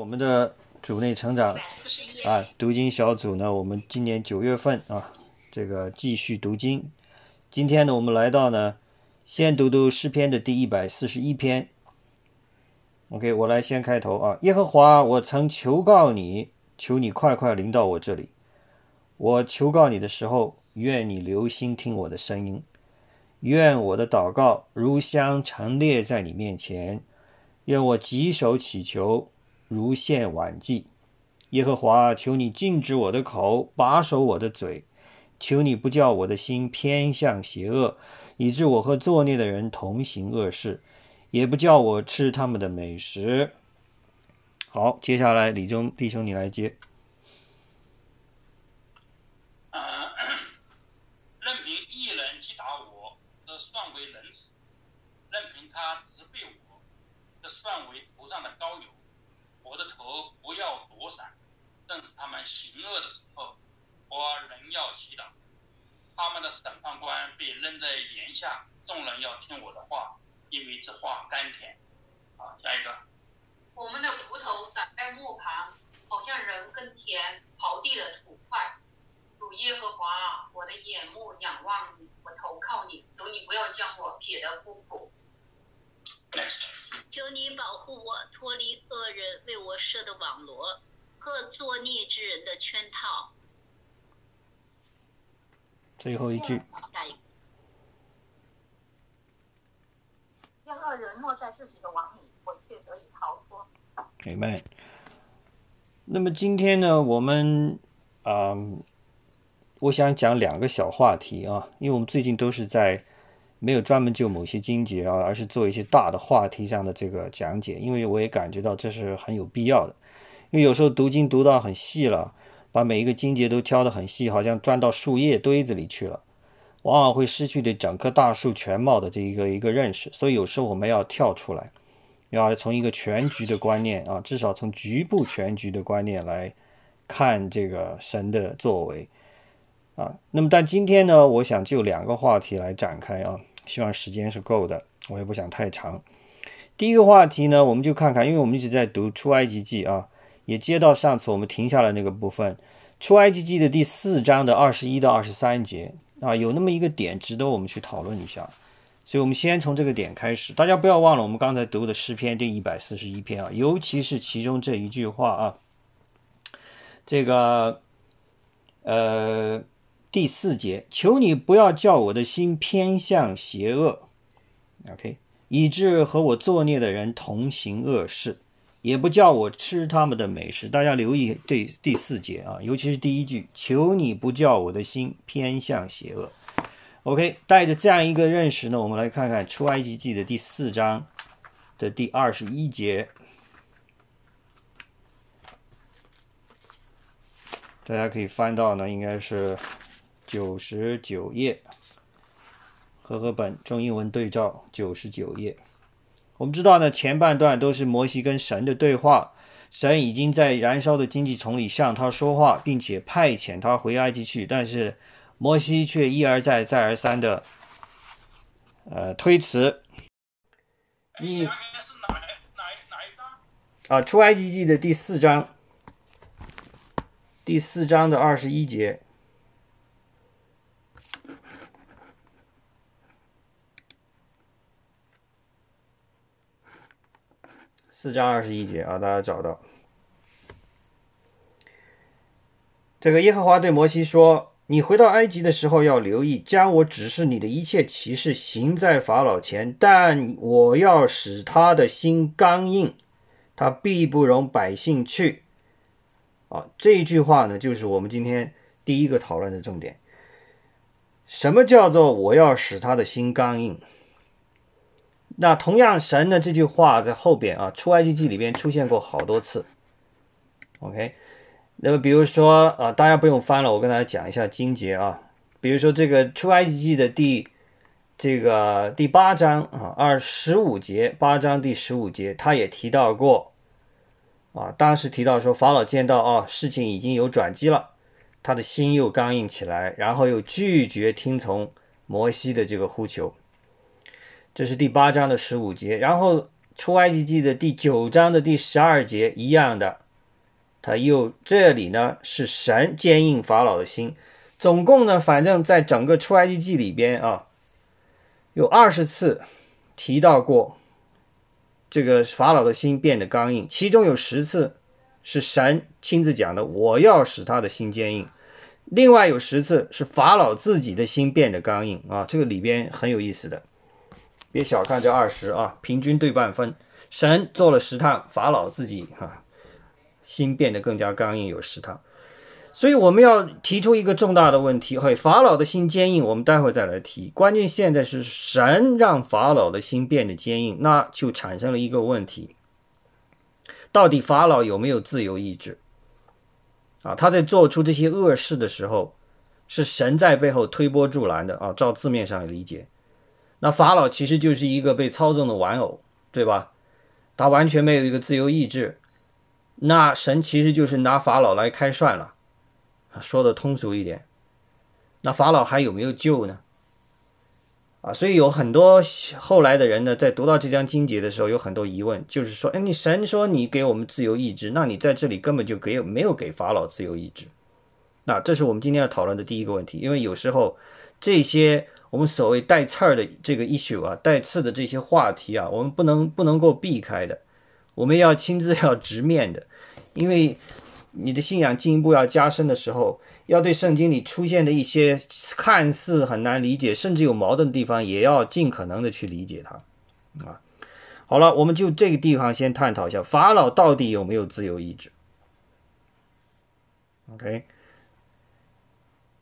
我们的组内成长啊，读经小组呢，我们今年九月份啊，这个继续读经。今天呢，我们来到呢，先读读诗篇的第一百四十一篇。OK，我来先开头啊，耶和华，我曾求告你，求你快快临到我这里。我求告你的时候，愿你留心听我的声音，愿我的祷告如香陈列在你面前，愿我举手祈求。如献晚祭，耶和华，求你禁止我的口，把守我的嘴，求你不叫我的心偏向邪恶，以致我和作孽的人同行恶事，也不叫我吃他们的美食。好，接下来李忠弟兄你来接。任凭一人击打我，这算为仁慈；任凭他责备我，这算为头上的膏油。我的头不要躲闪，正是他们行恶的时候，我仍要祈祷。他们的审判官被扔在檐下，众人要听我的话，因为这话甘甜。啊，下一个。我们的骨头散在木旁，好像人耕田刨地的土块。主耶和华，我的眼目仰望你，我投靠你，求你不要将我撇得孤苦。求你保护我，脱离恶人为我设的网罗和作孽之人的圈套。最后一句。下一个。让恶人落在自己的网里，我却得以逃脱。明白。那么今天呢，我们啊，我想讲两个小话题啊，因为我们最近都是在。没有专门就某些经节啊，而是做一些大的话题上的这个讲解，因为我也感觉到这是很有必要的。因为有时候读经读到很细了，把每一个经节都挑得很细，好像钻到树叶堆子里去了，往往会失去对整棵大树全貌的这一个一个认识。所以有时候我们要跳出来，要从一个全局的观念啊，至少从局部全局的观念来看这个神的作为啊。那么但今天呢，我想就两个话题来展开啊。希望时间是够的，我也不想太长。第一个话题呢，我们就看看，因为我们一直在读出埃及记啊，也接到上次我们停下来那个部分，出埃及记的第四章的二十一到二十三节啊，有那么一个点值得我们去讨论一下。所以我们先从这个点开始，大家不要忘了我们刚才读的诗篇第一百四十一篇啊，尤其是其中这一句话啊，这个呃。第四节，求你不要叫我的心偏向邪恶，OK，以致和我作孽的人同行恶事，也不叫我吃他们的美食。大家留意这第四节啊，尤其是第一句，求你不叫我的心偏向邪恶。OK，带着这样一个认识呢，我们来看看出埃及记的第四章的第二十一节，大家可以翻到呢，应该是。九十九页，和合本中英文对照九十九页。我们知道呢，前半段都是摩西跟神的对话，神已经在燃烧的荆棘丛里向他说话，并且派遣他回埃及去，但是摩西却一而再、再而三的呃推辞。你？啊，出埃及记的第四章，第四章的二十一节。四章二十一节啊，大家找到。这个耶和华对摩西说：“你回到埃及的时候要留意，将我指示你的一切启示行在法老前，但我要使他的心刚硬，他必不容百姓去。”啊，这一句话呢，就是我们今天第一个讨论的重点。什么叫做我要使他的心刚硬？那同样，神的这句话在后边啊，《出埃及记》里边出现过好多次。OK，那么比如说啊，大家不用翻了，我跟大家讲一下经节啊。比如说这个《出埃及记》的第这个第八章啊，二十五节，八章第十五节，他也提到过啊。当时提到说，法老见到啊，事情已经有转机了，他的心又刚硬起来，然后又拒绝听从摩西的这个呼求。这是第八章的十五节，然后出埃及记的第九章的第十二节一样的，他又这里呢是神坚硬法老的心，总共呢，反正在整个出埃及记里边啊，有二十次提到过这个法老的心变得刚硬，其中有十次是神亲自讲的，我要使他的心坚硬。另外有十次是法老自己的心变得刚硬啊，这个里边很有意思的，别小看这二十啊，平均对半分。神做了十趟，法老自己哈心变得更加刚硬，有十趟。所以我们要提出一个重大的问题：嘿，法老的心坚硬，我们待会再来提。关键现在是神让法老的心变得坚硬，那就产生了一个问题：到底法老有没有自由意志？啊，他在做出这些恶事的时候，是神在背后推波助澜的啊。照字面上理解，那法老其实就是一个被操纵的玩偶，对吧？他完全没有一个自由意志，那神其实就是拿法老来开涮了。说的通俗一点，那法老还有没有救呢？啊，所以有很多后来的人呢，在读到这章经节的时候，有很多疑问，就是说，哎，你神说你给我们自由意志，那你在这里根本就给没有给法老自由意志。那这是我们今天要讨论的第一个问题，因为有时候这些我们所谓带刺儿的这个 issue 啊，带刺的这些话题啊，我们不能不能够避开的，我们要亲自要直面的，因为你的信仰进一步要加深的时候。要对圣经里出现的一些看似很难理解，甚至有矛盾的地方，也要尽可能的去理解它。啊，好了，我们就这个地方先探讨一下，法老到底有没有自由意志？OK，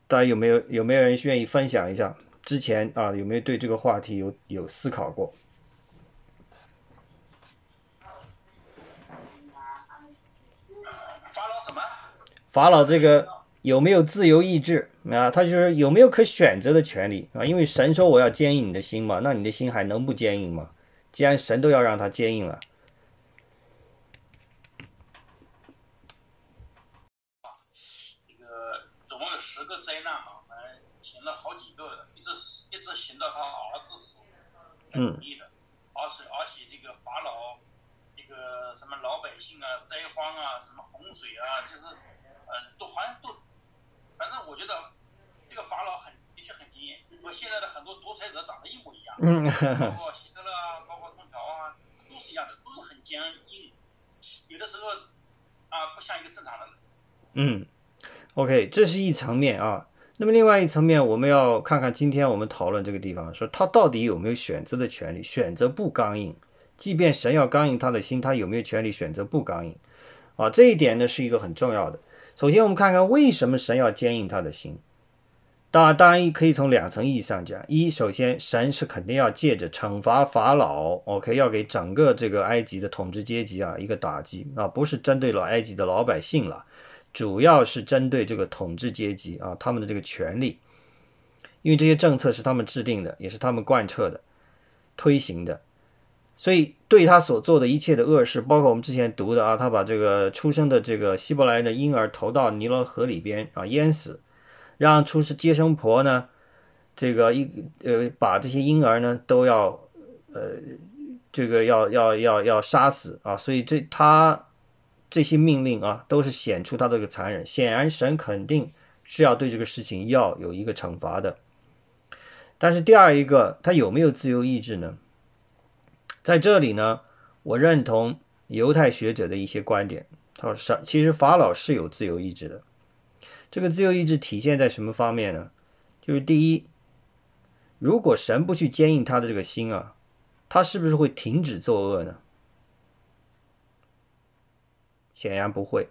大家有没有有没有人愿意分享一下？之前啊，有没有对这个话题有有思考过？法老什么？法老这个。有没有自由意志啊？他就是有没有可选择的权利啊？因为神说我要坚硬你的心嘛，那你的心还能不坚硬吗？既然神都要让他坚硬了，这个总共有十个灾难嘛，反正行了好几个，一直一直行到他儿子死，嗯，的，而且而且这个法老，这个什么老百姓啊，灾荒啊，什么洪水啊，就是呃，都好像都。反正我觉得这个法老很的确很惊艳，和现在的很多独裁者长得一模一样，嗯，包括希特勒啊，包括空调啊，都是一样的，都是很坚硬，有的时候啊不像一个正常的人。嗯，OK，这是一层面啊。那么另外一层面，我们要看看今天我们讨论这个地方，说他到底有没有选择的权利，选择不刚硬，即便神要刚硬他的心，他有没有权利选择不刚硬？啊，这一点呢是一个很重要的。首先，我们看看为什么神要坚硬他的心。当然，当然可以从两层意义上讲：一，首先，神是肯定要借着惩罚法老，OK，要给整个这个埃及的统治阶级啊一个打击啊，不是针对了埃及的老百姓了，主要是针对这个统治阶级啊他们的这个权利，因为这些政策是他们制定的，也是他们贯彻的、推行的。所以，对他所做的一切的恶事，包括我们之前读的啊，他把这个出生的这个希伯来的婴儿投到尼罗河里边啊淹死，让出世接生婆呢，这个一呃把这些婴儿呢都要呃这个要要要要杀死啊，所以这他这些命令啊都是显出他这个残忍。显然，神肯定是要对这个事情要有一个惩罚的。但是第二一个，他有没有自由意志呢？在这里呢，我认同犹太学者的一些观点。他说：“其实法老是有自由意志的。这个自由意志体现在什么方面呢？就是第一，如果神不去坚硬他的这个心啊，他是不是会停止作恶呢？显然不会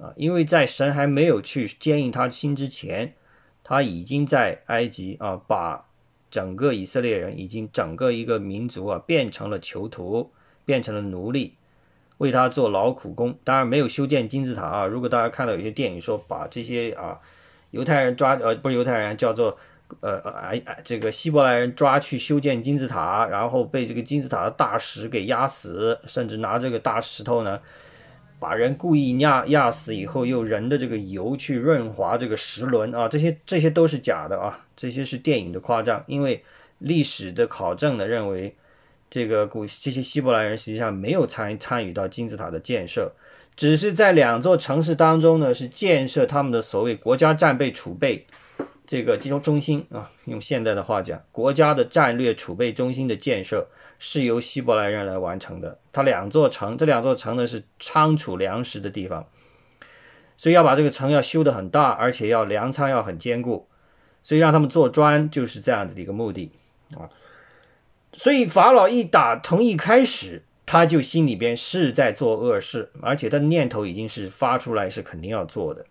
啊，因为在神还没有去坚硬他心之前，他已经在埃及啊把。”整个以色列人已经整个一个民族啊，变成了囚徒，变成了奴隶，为他做劳苦工。当然没有修建金字塔啊。如果大家看到有些电影说把这些啊犹太人抓呃不是犹太人叫做呃哎哎这个希伯来人抓去修建金字塔，然后被这个金字塔的大石给压死，甚至拿这个大石头呢。把人故意压压死以后，用人的这个油去润滑这个石轮啊，这些这些都是假的啊，这些是电影的夸张。因为历史的考证呢认为，这个古这些希伯来人实际上没有参参与到金字塔的建设，只是在两座城市当中呢，是建设他们的所谓国家战备储备这个集中中心啊。用现代的话讲，国家的战略储备中心的建设是由希伯来人来完成的。它两座城，这两座城呢是仓储粮食的地方，所以要把这个城要修得很大，而且要粮仓要很坚固，所以让他们做砖就是这样子的一个目的啊。所以法老一打从一开始，他就心里边是在做恶事，而且他的念头已经是发出来，是肯定要做的。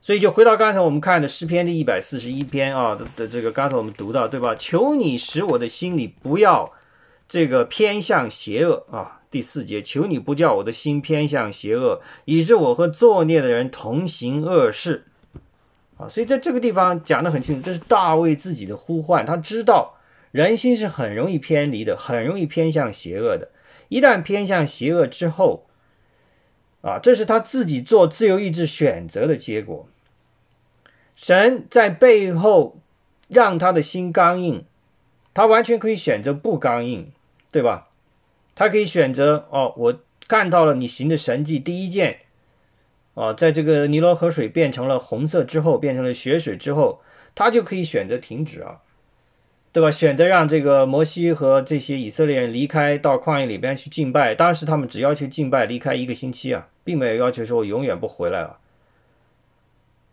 所以就回到刚才我们看的诗篇第一百四十一篇啊的的这个，刚才我们读到对吧？求你使我的心里不要这个偏向邪恶啊。第四节，求你不叫我的心偏向邪恶，以致我和作孽的人同行恶事啊。所以在这个地方讲的很清楚，这是大卫自己的呼唤，他知道。人心是很容易偏离的，很容易偏向邪恶的。一旦偏向邪恶之后，啊，这是他自己做自由意志选择的结果。神在背后让他的心刚硬，他完全可以选择不刚硬，对吧？他可以选择哦，我看到了你行的神迹，第一件，啊，在这个尼罗河水变成了红色之后，变成了血水之后，他就可以选择停止啊。对吧？选择让这个摩西和这些以色列人离开，到旷野里边去敬拜。当时他们只要求敬拜，离开一个星期啊，并没有要求说永远不回来了，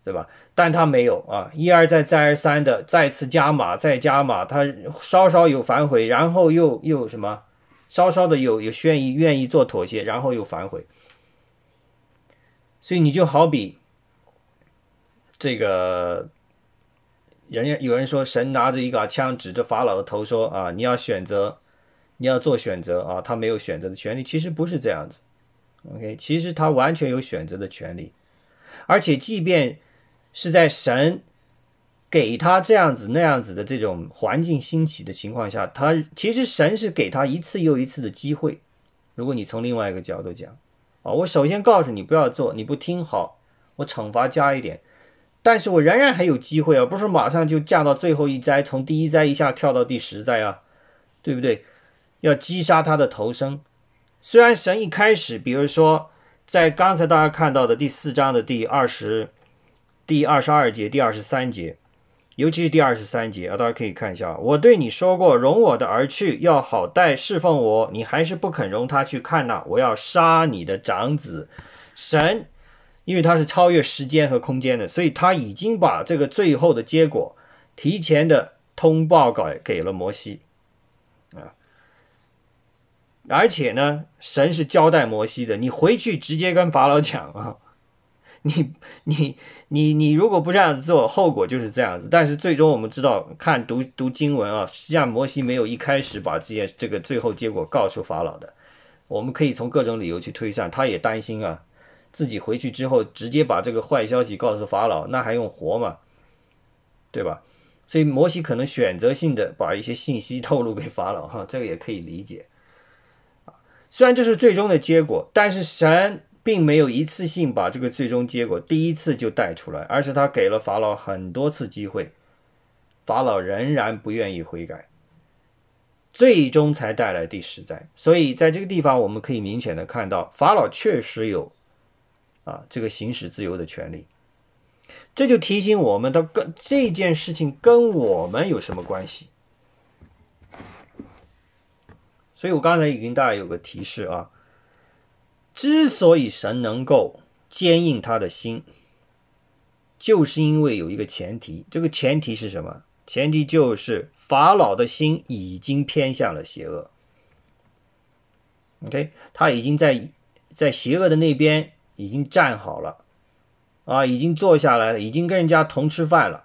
对吧？但他没有啊，一而再，再而三的再次加码，再加码。他稍稍有反悔，然后又又什么？稍稍的有有愿意愿意做妥协，然后又反悔。所以你就好比这个。人家有人说，神拿着一把枪指着法老的头说：“啊，你要选择，你要做选择啊！”他没有选择的权利，其实不是这样子。OK，其实他完全有选择的权利，而且即便是在神给他这样子那样子的这种环境兴起的情况下，他其实神是给他一次又一次的机会。如果你从另外一个角度讲，啊，我首先告诉你不要做，你不听好，我惩罚加一点。但是我仍然还有机会啊，不是马上就降到最后一灾，从第一灾一下跳到第十灾啊，对不对？要击杀他的头生。虽然神一开始，比如说在刚才大家看到的第四章的第二十、第二十二节、第二十三节，尤其是第二十三节啊，大家可以看一下。我对你说过，容我的儿去，要好待侍奉我，你还是不肯容他去看呐，我要杀你的长子。神。因为它是超越时间和空间的，所以他已经把这个最后的结果提前的通报给给了摩西啊。而且呢，神是交代摩西的，你回去直接跟法老讲啊，你你你你如果不这样子做，后果就是这样子。但是最终我们知道，看读读经文啊，实际上摩西没有一开始把这件这个最后结果告诉法老的。我们可以从各种理由去推算，他也担心啊。自己回去之后，直接把这个坏消息告诉法老，那还用活吗？对吧？所以摩西可能选择性的把一些信息透露给法老，哈，这个也可以理解。虽然这是最终的结果，但是神并没有一次性把这个最终结果第一次就带出来，而是他给了法老很多次机会，法老仍然不愿意悔改，最终才带来第十灾。所以在这个地方，我们可以明显的看到，法老确实有。啊，这个行使自由的权利，这就提醒我们到跟这件事情跟我们有什么关系？所以我刚才已经大概有个提示啊，之所以神能够坚硬他的心，就是因为有一个前提，这个前提是什么？前提就是法老的心已经偏向了邪恶。OK，他已经在在邪恶的那边。已经站好了，啊，已经坐下来了，已经跟人家同吃饭了。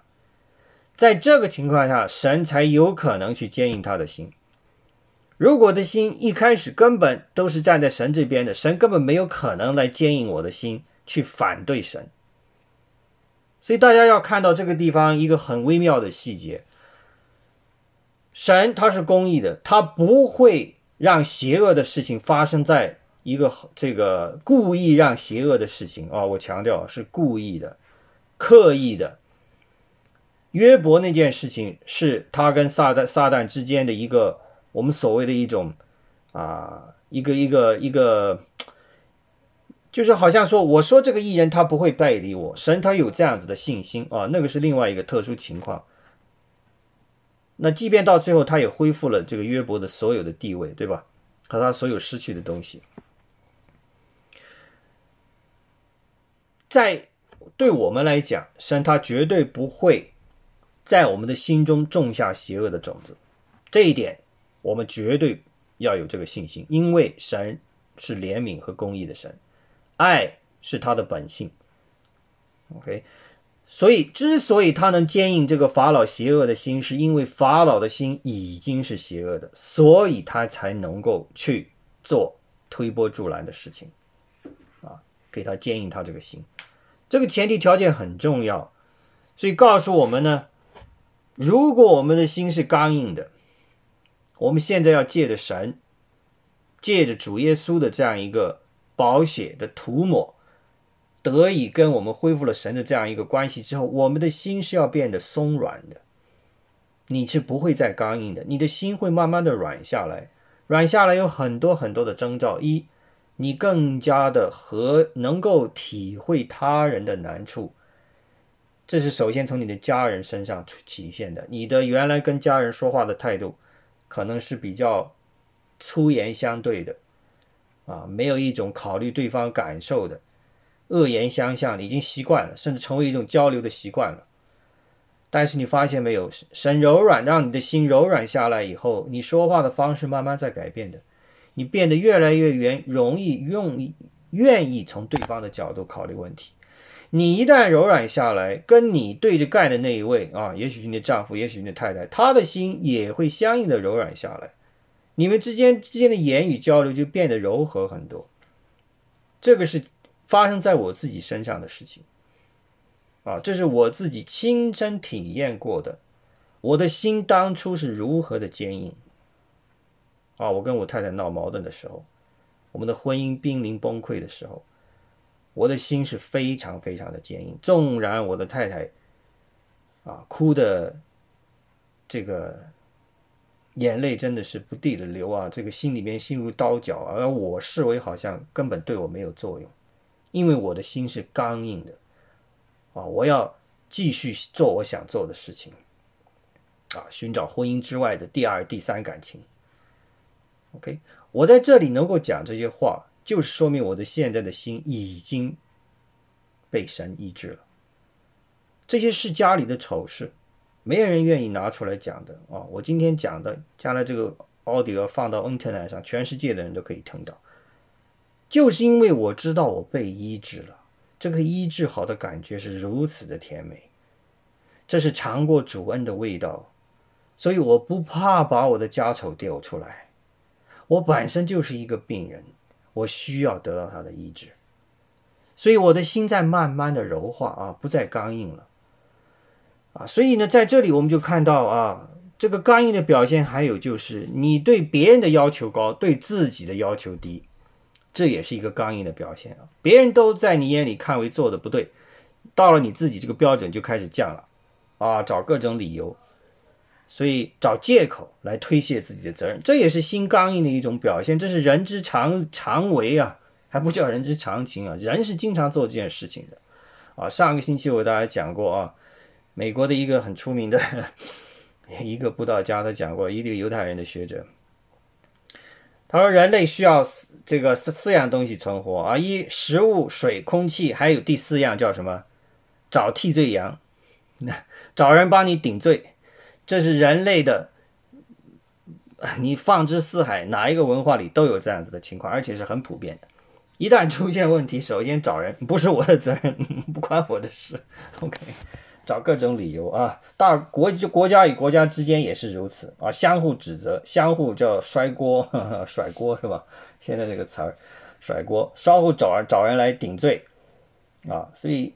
在这个情况下，神才有可能去坚硬他的心。如果的心一开始根本都是站在神这边的，神根本没有可能来坚硬我的心，去反对神。所以大家要看到这个地方一个很微妙的细节：神他是公义的，他不会让邪恶的事情发生在。一个这个故意让邪恶的事情啊，我强调是故意的、刻意的。约伯那件事情是他跟撒旦撒旦之间的一个我们所谓的一种啊，一个一个一个，就是好像说，我说这个艺人他不会背离我，神他有这样子的信心啊，那个是另外一个特殊情况。那即便到最后，他也恢复了这个约伯的所有的地位，对吧？和他所有失去的东西，在对我们来讲，神他绝对不会在我们的心中种下邪恶的种子，这一点我们绝对要有这个信心，因为神是怜悯和公义的神，爱是他的本性。OK。所以，之所以他能坚硬这个法老邪恶的心，是因为法老的心已经是邪恶的，所以他才能够去做推波助澜的事情，给他坚硬他这个心。这个前提条件很重要，所以告诉我们呢，如果我们的心是刚硬的，我们现在要借着神，借着主耶稣的这样一个宝血的涂抹。得以跟我们恢复了神的这样一个关系之后，我们的心是要变得松软的。你是不会再刚硬的，你的心会慢慢的软下来。软下来有很多很多的征兆：一，你更加的和能够体会他人的难处，这是首先从你的家人身上体现的。你的原来跟家人说话的态度，可能是比较粗言相对的，啊，没有一种考虑对方感受的。恶言相向，已经习惯了，甚至成为一种交流的习惯了。但是你发现没有，神柔软，让你的心柔软下来以后，你说话的方式慢慢在改变的，你变得越来越愿容易用愿意从对方的角度考虑问题。你一旦柔软下来，跟你对着干的那一位啊，也许是你的丈夫，也许是你的太太，他的心也会相应的柔软下来，你们之间之间的言语交流就变得柔和很多。这个是。发生在我自己身上的事情，啊，这是我自己亲身体验过的。我的心当初是如何的坚硬，啊，我跟我太太闹矛盾的时候，我们的婚姻濒临崩溃的时候，我的心是非常非常的坚硬。纵然我的太太，啊，哭的这个眼泪真的是不地的流啊，这个心里面心如刀绞，而我视为好像根本对我没有作用。因为我的心是刚硬的，啊，我要继续做我想做的事情，啊，寻找婚姻之外的第二、第三感情。OK，我在这里能够讲这些话，就是说明我的现在的心已经被神医治了。这些是家里的丑事，没有人愿意拿出来讲的啊。我今天讲的，将来这个 audio 放到 internet 上，全世界的人都可以听到。就是因为我知道我被医治了，这个医治好的感觉是如此的甜美，这是尝过主恩的味道，所以我不怕把我的家丑丢出来。我本身就是一个病人，我需要得到他的医治，所以我的心在慢慢的柔化啊，不再刚硬了啊。所以呢，在这里我们就看到啊，这个刚硬的表现，还有就是你对别人的要求高，对自己的要求低。这也是一个刚硬的表现啊！别人都在你眼里看为做的不对，到了你自己这个标准就开始降了，啊，找各种理由，所以找借口来推卸自己的责任，这也是心刚硬的一种表现，这是人之常常为啊，还不叫人之常情啊！人是经常做这件事情的，啊，上个星期我给大家讲过啊，美国的一个很出名的 一个布道家，他讲过一个犹太人的学者。他说：“人类需要四这个四四样东西存活啊，一食物、水、空气，还有第四样叫什么？找替罪羊，找人帮你顶罪。这是人类的，你放之四海，哪一个文化里都有这样子的情况，而且是很普遍的。一旦出现问题，首先找人，不是我的责任，不关我的事。OK。”找各种理由啊，大国国家与国家之间也是如此啊，相互指责，相互叫摔锅，甩锅是吧？现在这个词儿，甩锅，相互找人找人来顶罪啊，所以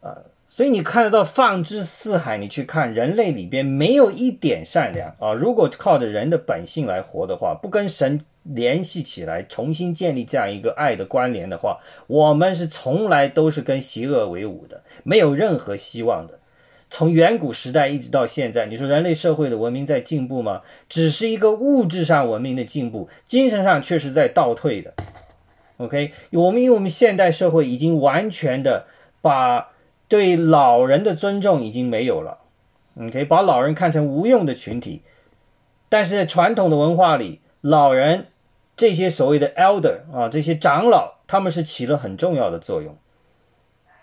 啊，所以你看得到放之四海，你去看人类里边没有一点善良啊。如果靠着人的本性来活的话，不跟神联系起来，重新建立这样一个爱的关联的话，我们是从来都是跟邪恶为伍的，没有任何希望的。从远古时代一直到现在，你说人类社会的文明在进步吗？只是一个物质上文明的进步，精神上却是在倒退的。OK，我们因为我们现代社会已经完全的把对老人的尊重已经没有了，OK，把老人看成无用的群体。但是传统的文化里，老人这些所谓的 elder 啊，这些长老，他们是起了很重要的作用。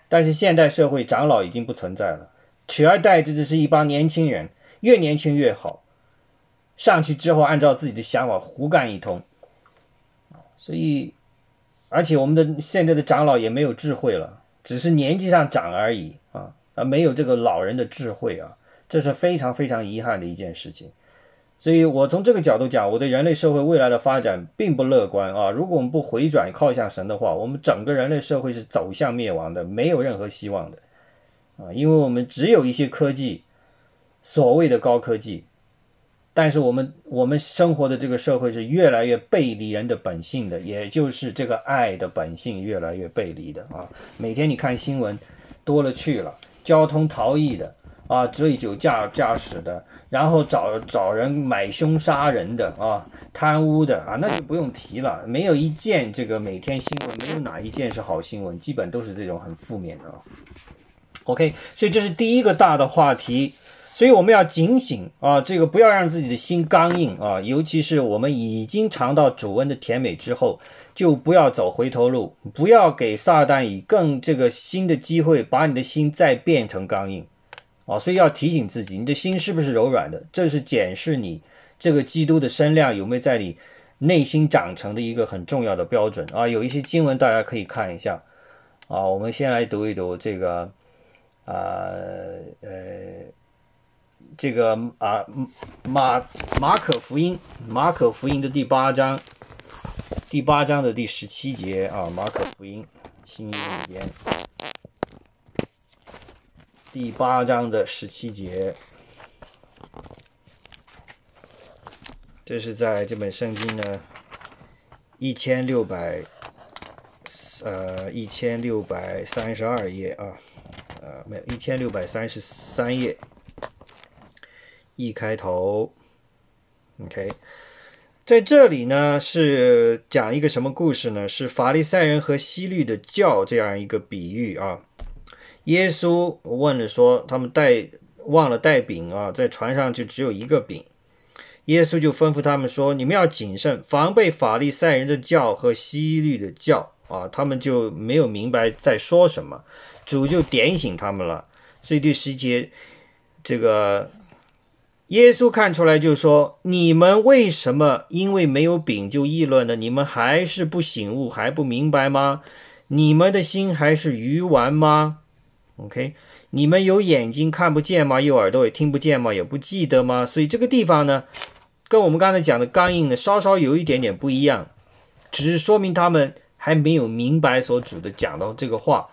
但是现代社会长老已经不存在了，取而代之的是一帮年轻人，越年轻越好，上去之后按照自己的想法胡干一通，所以，而且我们的现在的长老也没有智慧了，只是年纪上长而已啊，啊，没有这个老人的智慧啊，这是非常非常遗憾的一件事情。所以我从这个角度讲，我对人类社会未来的发展并不乐观啊！如果我们不回转靠向神的话，我们整个人类社会是走向灭亡的，没有任何希望的啊！因为我们只有一些科技，所谓的高科技，但是我们我们生活的这个社会是越来越背离人的本性的，也就是这个爱的本性越来越背离的啊！每天你看新闻多了去了，交通逃逸的啊，醉酒驾驾驶的。然后找找人买凶杀人的啊，贪污的啊，那就不用提了。没有一件这个每天新闻，没有哪一件是好新闻，基本都是这种很负面的啊。OK，所以这是第一个大的话题，所以我们要警醒啊，这个不要让自己的心刚硬啊，尤其是我们已经尝到主恩的甜美之后，就不要走回头路，不要给撒旦以更这个新的机会，把你的心再变成刚硬。啊，所以要提醒自己，你的心是不是柔软的？这是检视你这个基督的身量有没有在你内心长成的一个很重要的标准啊。有一些经文大家可以看一下啊。我们先来读一读这个啊呃这个啊马马可福音马可福音的第八章第八章的第十七节啊，马可福音新约里边。第八章的十七节，这是在这本圣经呢一千六百呃一千六百三十二页啊，呃没有一千六百三十三页一开头，OK，在这里呢是讲一个什么故事呢？是法利赛人和西律的教这样一个比喻啊。耶稣问了说：“他们带忘了带饼啊，在船上就只有一个饼。”耶稣就吩咐他们说：“你们要谨慎，防备法利赛人的教和西律的教啊！”他们就没有明白在说什么，主就点醒他们了。所以第十节，这个耶稣看出来就说：“你们为什么因为没有饼就议论呢？你们还是不醒悟，还不明白吗？你们的心还是鱼丸吗？” OK，你们有眼睛看不见吗？有耳朵也听不见吗？也不记得吗？所以这个地方呢，跟我们刚才讲的刚硬呢，稍稍有一点点不一样，只是说明他们还没有明白所主的讲的这个话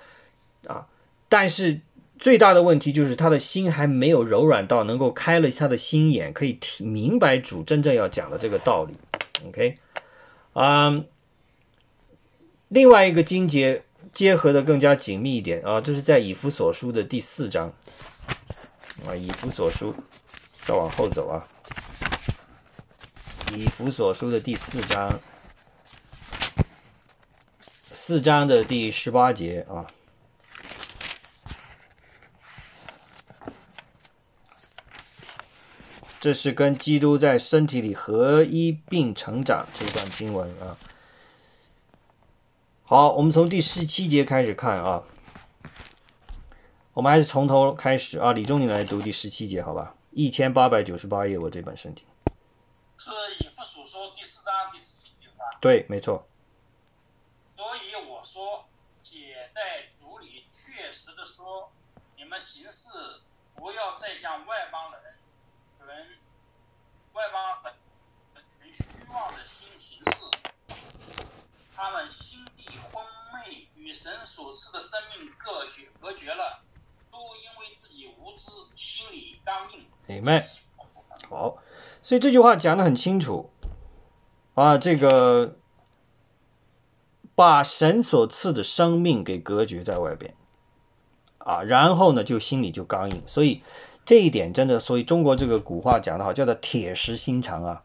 啊。但是最大的问题就是他的心还没有柔软到能够开了他的心眼，可以听明白主真正要讲的这个道理。OK，嗯，另外一个经节。结合的更加紧密一点啊！这是在以弗所书的第四章啊，以弗所书再往后走啊，以弗所书的第四章，四章的第十八节啊，这是跟基督在身体里合一并成长这段经文啊。好，我们从第十七节开始看啊。我们还是从头开始啊。李仲，你来读第十七节，好吧？一千八百九十八页，我这本圣经是以父所说第四章第十七节吧？对，没错。所以我说，姐在主里确实的说，你们行事不要再像外邦人，人外邦人存虚妄的心行事，他们心地。昏昧与神所赐的生命隔绝隔绝了，都因为自己无知，心里刚硬。明白。好，所以这句话讲的很清楚啊，这个把神所赐的生命给隔绝在外边啊，然后呢就心里就刚硬，所以这一点真的，所以中国这个古话讲得好，叫做铁石心肠啊，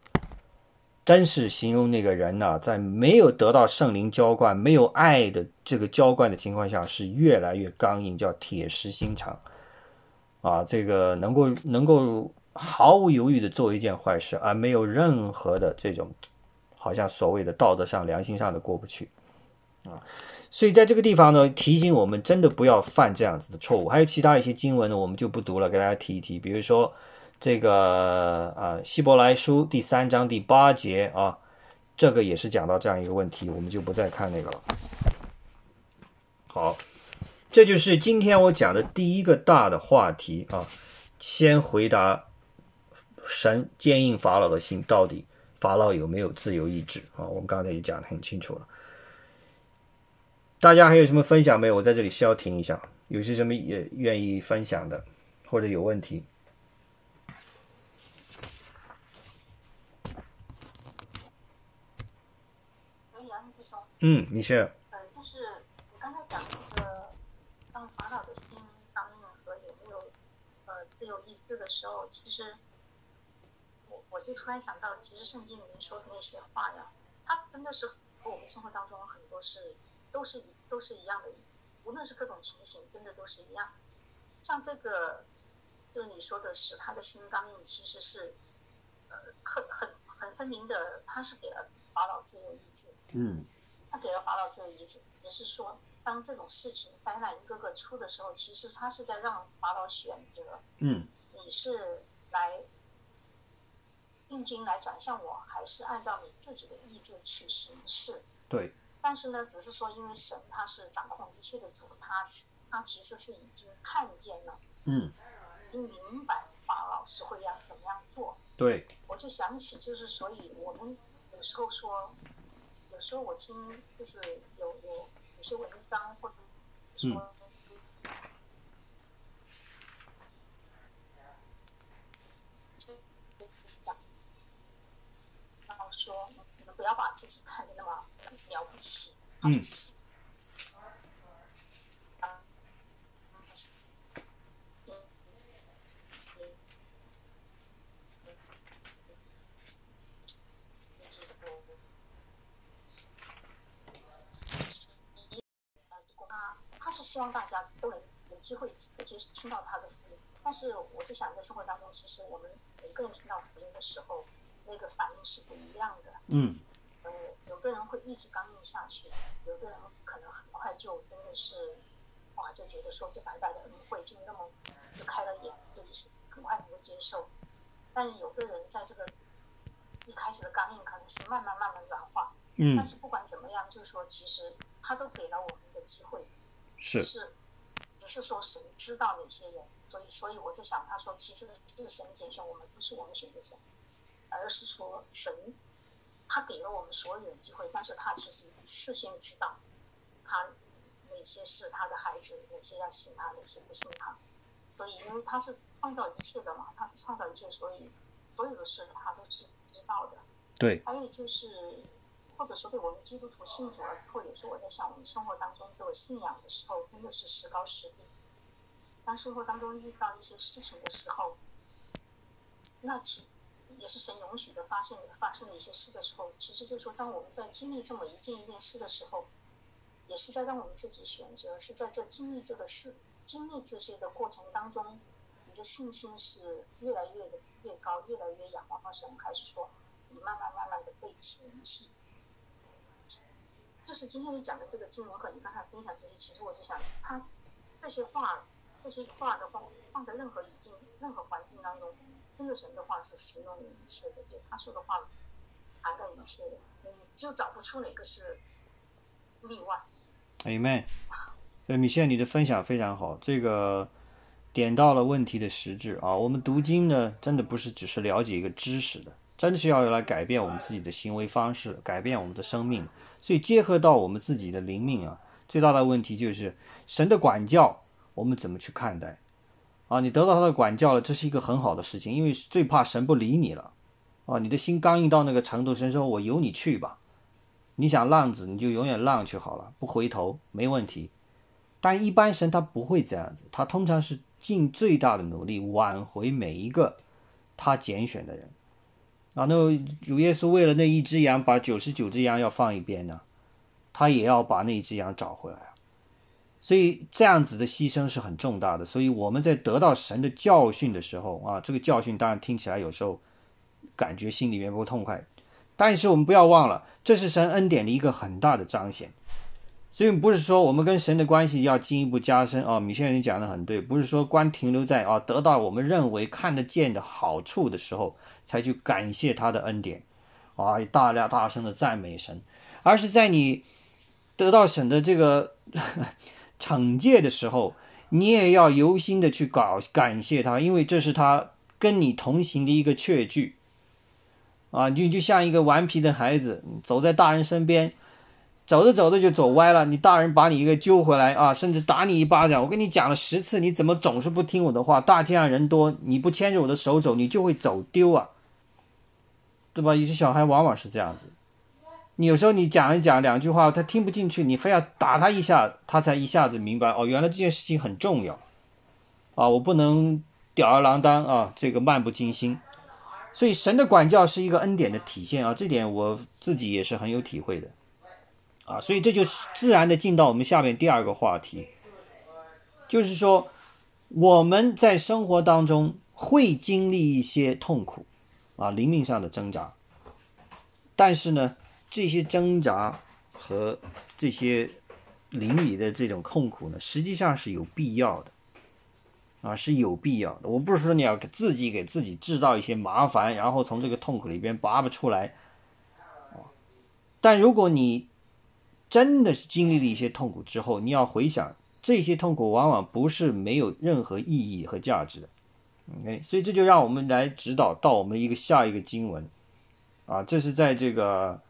真是形容那个人呐、在没有得到圣灵浇灌、没有爱的这个浇灌的情况下，是越来越刚硬，叫铁石心肠啊，这个能够能够毫无犹豫的做一件坏事，而没有任何的这种好像所谓的道德上、良心上的过不去啊。所以在这个地方呢，提醒我们真的不要犯这样子的错误。还有其他一些经文呢，我们就不读了，给大家提一提。比如说这个啊，希伯来书第三章第八节啊，这个也是讲到这样一个问题，我们就不再看那个了。好，这就是今天我讲的第一个大的话题啊。先回答神坚硬法老的心，到底法老有没有自由意志啊？我们刚才也讲得很清楚了。大家还有什么分享没有？我在这里消停一下，有些什么也愿意分享的，或者有问题。嗯，你是呃，就是你刚才讲那个当法老的心当硬和有没有呃自由意志的时候，其实我我就突然想到，其实圣经里面说的那些话呀，它真的是和我们生活当中很多是都是一都是一样的，无论是各种情形，真的都是一样。像这个，就是你说的使他的心刚硬，其实是呃很很很分明的，他是给了法老自由意志。嗯他给了法老自由意志，只是说，当这种事情灾难一个个出的时候，其实他是在让法老选择，嗯你是来定金来转向我，还是按照你自己的意志去行事。对，但是呢，只是说，因为神他是掌控一切的主，他是他其实是已经看见了，嗯。已经明白法老是会要怎么样做。对，我就想起，就是所以我们有时候说，有时候我听就是有有有些文章或者说，就讲到说，你们不要把自己看得那么了不起。嗯啊，他是希望大家都能有机会接听到他的福音。但是我就想，在生活当中，其实我们每个人听到福音的时候，那个反应是不一样的。嗯呃，有的人会一直刚硬下去，有的人可能很快就真的是，哇，就觉得说这白白的恩惠就那么就开了眼，就是很快能够接受。但是有的人在这个一开始的刚硬，可能是慢慢慢慢软化。嗯但，是不管怎么样，就是说，其实他都给了我们的机会，是只是只是说神知道哪些人，所以所以我在想，他说其实是神拣选我们，不是我们选择神，而是说神他给了我们所有人机会，但是他其实事先知道他哪些是他的孩子，哪些要信他，哪些不信他，所以因为他是创造一切的嘛，他是创造一切，所以所有的事他都是知道的。对，还有就是，或者说对我们基督徒信主了之后，有时候我在想，我们生活当中这个信仰的时候，真的是时高时低。当生活当中遇到一些事情的时候，那其也是神允许的发现发生的一些事的时候，其实就是说，当我们在经历这么一件一件事的时候，也是在让我们自己选择，是在这经历这个事、经历这些的过程当中，你的信心是越来越的越高，越来越仰望神，还是说你慢慢慢慢的被嫌弃？就是今天你讲的这个经文和你刚才分享这些，其实我就想，他这些话，这些话的话，放在任何语境、任何环境当中，真的神的话是适用于一切的，对他说的话涵盖一切的，你就找不出哪个是例外。Amen。呃，米线，你的分享非常好，这个点到了问题的实质啊。我们读经呢，真的不是只是了解一个知识的，真的是要来改变我们自己的行为方式，改变我们的生命。所以结合到我们自己的灵命啊，最大的问题就是神的管教，我们怎么去看待？啊，你得到他的管教了，这是一个很好的事情，因为最怕神不理你了。啊，你的心刚硬到那个程度，神说我由你去吧。你想浪子，你就永远浪去好了，不回头没问题。但一般神他不会这样子，他通常是尽最大的努力挽回每一个他拣选的人。啊，那主耶稣为了那一只羊，把九十九只羊要放一边呢，他也要把那一只羊找回来。所以这样子的牺牲是很重大的。所以我们在得到神的教训的时候啊，这个教训当然听起来有时候感觉心里面不痛快，但是我们不要忘了，这是神恩典的一个很大的彰显。所以不是说我们跟神的关系要进一步加深啊。米先生讲的很对，不是说光停留在啊得到我们认为看得见的好处的时候才去感谢他的恩典，啊大量大声的赞美神，而是在你得到神的这个。惩戒的时候，你也要由心的去搞感谢他，因为这是他跟你同行的一个确据啊！就就像一个顽皮的孩子走在大人身边，走着走着就走歪了，你大人把你一个揪回来啊，甚至打你一巴掌。我跟你讲了十次，你怎么总是不听我的话？大街上人多，你不牵着我的手走，你就会走丢啊，对吧？有些小孩往往是这样子。你有时候你讲一讲两句话，他听不进去，你非要打他一下，他才一下子明白哦，原来这件事情很重要，啊，我不能吊儿郎当啊，这个漫不经心。所以神的管教是一个恩典的体现啊，这点我自己也是很有体会的，啊，所以这就自然的进到我们下面第二个话题，就是说我们在生活当中会经历一些痛苦，啊，灵命上的挣扎，但是呢。这些挣扎和这些邻里的这种痛苦呢，实际上是有必要的，啊，是有必要的。我不是说你要给自己给自己制造一些麻烦，然后从这个痛苦里边拔不出来，啊，但如果你真的是经历了一些痛苦之后，你要回想这些痛苦往往不是没有任何意义和价值的，OK，所以这就让我们来指导到我们一个下一个经文，啊，这是在这个。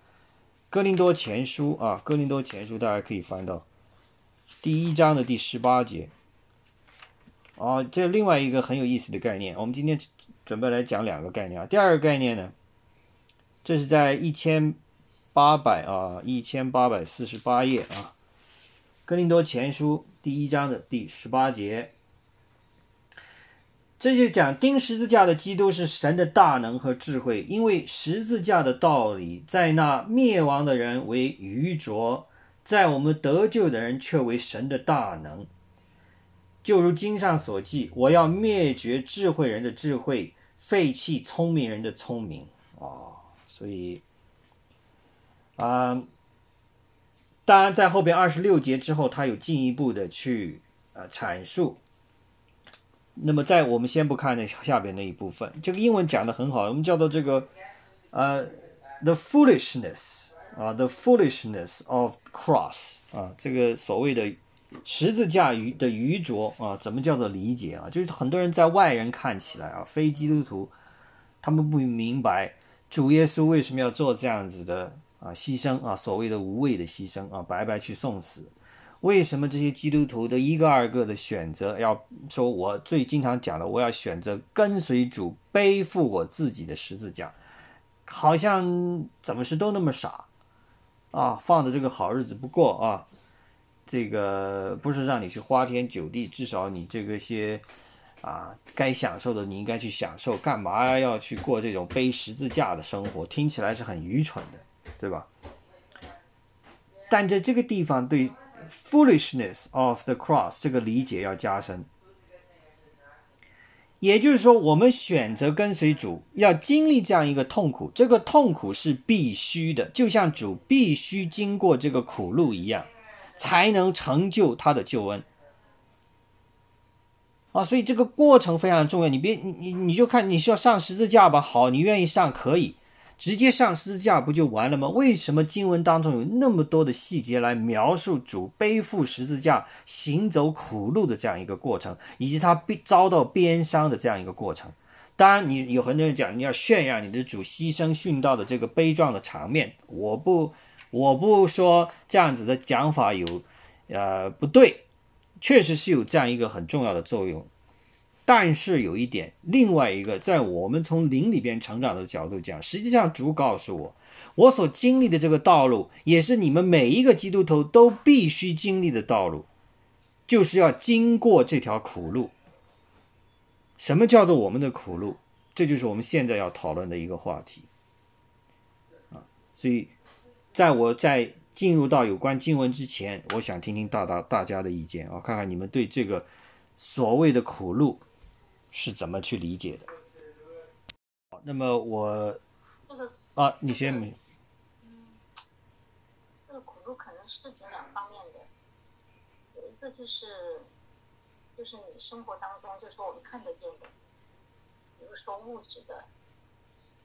哥林多前书啊，哥林多前书，大家可以翻到第一章的第十八节。啊，这另外一个很有意思的概念，我们今天准备来讲两个概念啊。第二个概念呢，这是在一千八百啊一千八百四十八页啊，哥林多前书第一章的第十八节。这就讲钉十字架的基督是神的大能和智慧，因为十字架的道理在那灭亡的人为愚拙，在我们得救的人却为神的大能。就如经上所记：“我要灭绝智慧人的智慧，废弃聪明人的聪明。”啊，所以啊，当然在后边二十六节之后，他有进一步的去呃阐述。那么，在我们先不看那下边那一部分，这个英文讲的很好，我们叫做这个，呃，the foolishness 啊，the foolishness of cross 啊，这个所谓的十字架愚的愚拙啊，怎么叫做理解啊？就是很多人在外人看起来啊，非基督徒，他们不明白主耶稣为什么要做这样子的啊牺牲啊，所谓的无谓的牺牲啊，白白去送死。为什么这些基督徒的一个二个的选择要说？我最经常讲的，我要选择跟随主，背负我自己的十字架，好像怎么是都那么傻啊？放着这个好日子不过啊？这个不是让你去花天酒地，至少你这个些啊该享受的你应该去享受，干嘛要去过这种背十字架的生活？听起来是很愚蠢的，对吧？但在这个地方对。Foolishness of the cross 这个理解要加深，也就是说，我们选择跟随主，要经历这样一个痛苦，这个痛苦是必须的，就像主必须经过这个苦路一样，才能成就他的救恩。啊，所以这个过程非常重要。你别你你你就看你需要上十字架吧，好，你愿意上可以。直接上十字架不就完了吗？为什么经文当中有那么多的细节来描述主背负十字架、行走苦路的这样一个过程，以及他被遭到鞭伤的这样一个过程？当然，你有很多人讲你要炫耀你的主牺牲殉道的这个悲壮的场面，我不，我不说这样子的讲法有，呃，不对，确实是有这样一个很重要的作用。但是有一点，另外一个，在我们从灵里边成长的角度讲，实际上主告诉我，我所经历的这个道路，也是你们每一个基督徒都必须经历的道路。就是要经过这条苦路。什么叫做我们的苦路？这就是我们现在要讨论的一个话题。啊，所以在我在进入到有关经文之前，我想听听大大大家的意见啊，看看你们对这个所谓的苦路是怎么去理解的。好，那么我这个啊，你先，这个苦路可能是指两方面的，有一个就是就是你生活当中，就是说我们看得见的，比如说物质的，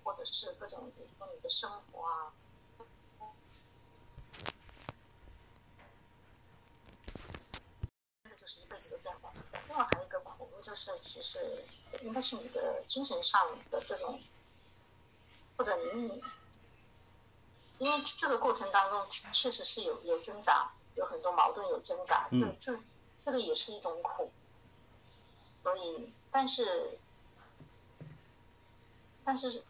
或者是各种，比如说你的生活啊。真的就是一辈子都这样的。就是其实应该是你的精神上的这种，或者你你，因为这个过程当中确实是有有挣扎，有很多矛盾，有挣扎，这嗯这这个也是一种苦。所以，但是，但是，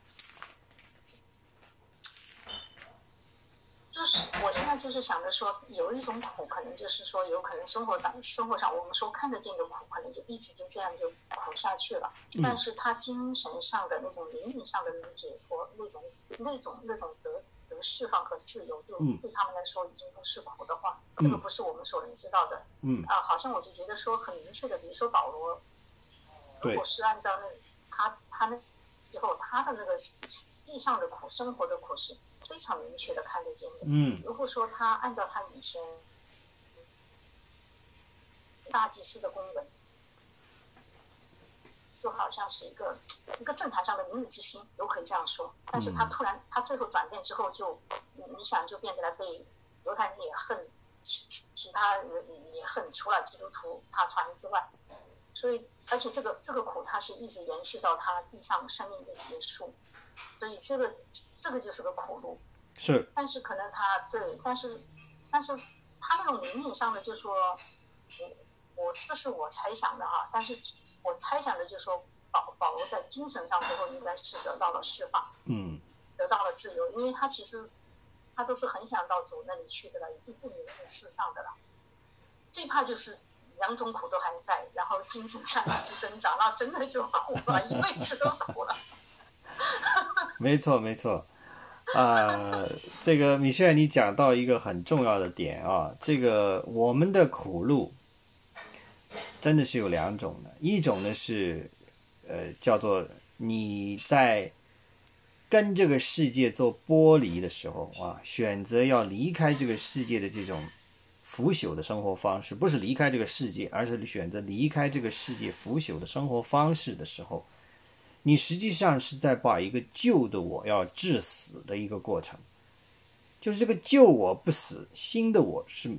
就是我现在就是想着说，有一种苦，可能就是说，有可能生活当生活上我们说看得见的苦，可能就一直就这样就苦下去了。但是他精神上的那种灵敏上的那种解脱，那种那种那种得得释放和自由，就嗯对他们来说已经不是苦的话，嗯这个不是我们所能知道的。嗯啊，好像我就觉得说很明确的，比如说保罗，如果是按照那他他那之后他的那个地上的苦，生活的苦是非常明确的看得见的。嗯如果说他按照他以前大祭司的公文，就好像是一个一个政坛上的明日之星，都可以这样说。但是他嗯突然他最后转变之后就，你你想就变得来被犹太人也恨，其其他人也恨，除了基督徒他传之外，所以而且这个这个苦他是一直延续到他地上生命的结束，所以这个这个就是个苦路。是但是可能他对，但是但是他那种灵敏上的就说，我我这是我猜想的哈，但是我猜想的就是说保保罗在精神上最后应该是得到了释放，嗯得到了自由，因为他其实他都是很想到主那里去的了，已经不留在世上的了。最怕就是两种苦都还在，然后精神上一直挣扎，那真的就苦了，一辈子都苦了。没错，没错。啊、这个米歇尔，你讲到一个很重要的点啊，这个我们的苦路真的是有两种的，一种呢是呃叫做你在跟这个世界做剥离的时候啊，选择要离开这个世界的这种腐朽的生活方式，不是离开这个世界，而是选择离开这个世界腐朽的生活方式的时候。你实际上是在把一个旧的我要致死的一个过程，就是这个旧我不死，新的我是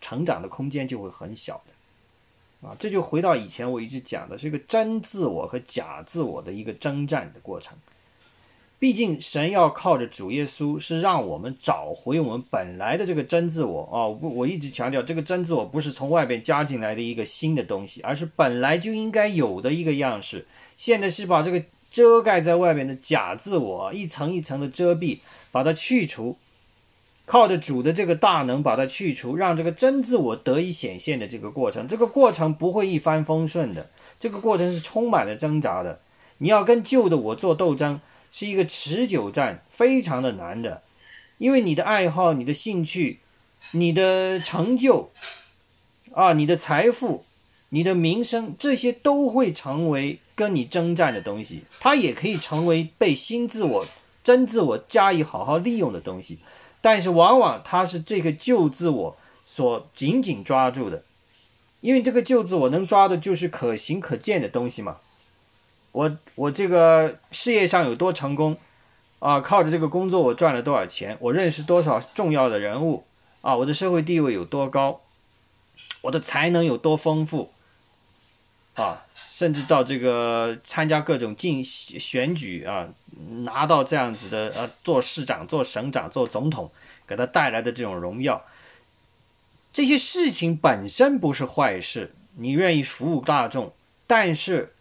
成长的空间就会很小的，啊，这就回到以前我一直讲的这个真自我和假自我的一个征战的过程。毕竟神要靠着主耶稣是让我们找回我们本来的这个真自我啊！我我一直强调，这个真自我不是从外边加进来的一个新的东西，而是本来就应该有的一个样式。现在是把这个遮盖在外面的假自我一层一层的遮蔽，把它去除，靠着主的这个大能把它去除，让这个真自我得以显现的这个过程，这个过程不会一帆风顺的，这个过程是充满了挣扎的。你要跟旧的我做斗争，是一个持久战，非常的难的，因为你的爱好、你的兴趣、你的成就啊、你的财富、你的名声，这些都会成为跟你征战的东西，它也可以成为被新自我、真自我加以好好利用的东西，但是往往它是这个旧自我所紧紧抓住的，因为这个旧自我能抓的就是可行可见的东西嘛。我我这个事业上有多成功啊？靠着这个工作我赚了多少钱？我认识多少重要的人物啊？我的社会地位有多高？我的才能有多丰富啊？甚至到这个参加各种竞选举啊，拿到这样子的呃，做市长、做省长、做总统，给他带来的这种荣耀，这些事情本身不是坏事，你愿意服务大众，但是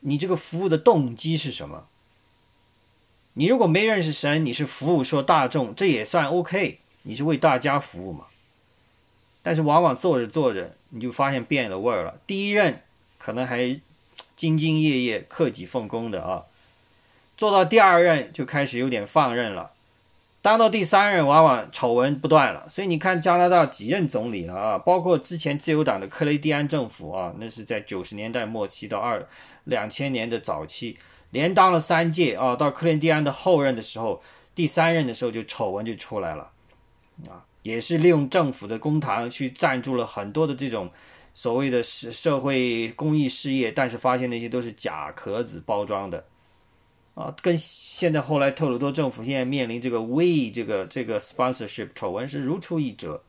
你这个服务的动机是什么？你如果没认识神，你是服务说大众，这也算 OK，你是为大家服务嘛？但是往往做着做着，你就发现变了味儿了。第一任可能还兢兢业业、克己奉公的啊，做到第二任就开始有点放任了。当到第三任，往往丑闻不断了。所以你看加拿大几任总理了啊，包括之前自由党的克雷蒂安政府啊，那是在九十年代末期到二两千年的早期，连当了三届啊。到克雷蒂安的后任的时候，第三任的时候就丑闻就出来了啊。也是利用政府的公堂去赞助了很多的这种所谓的社社会公益事业，但是发现那些都是假壳子包装的，啊，跟现在后来特鲁多政府现在面临这个 We 这个这个 sponsorship 丑闻是如出一辙，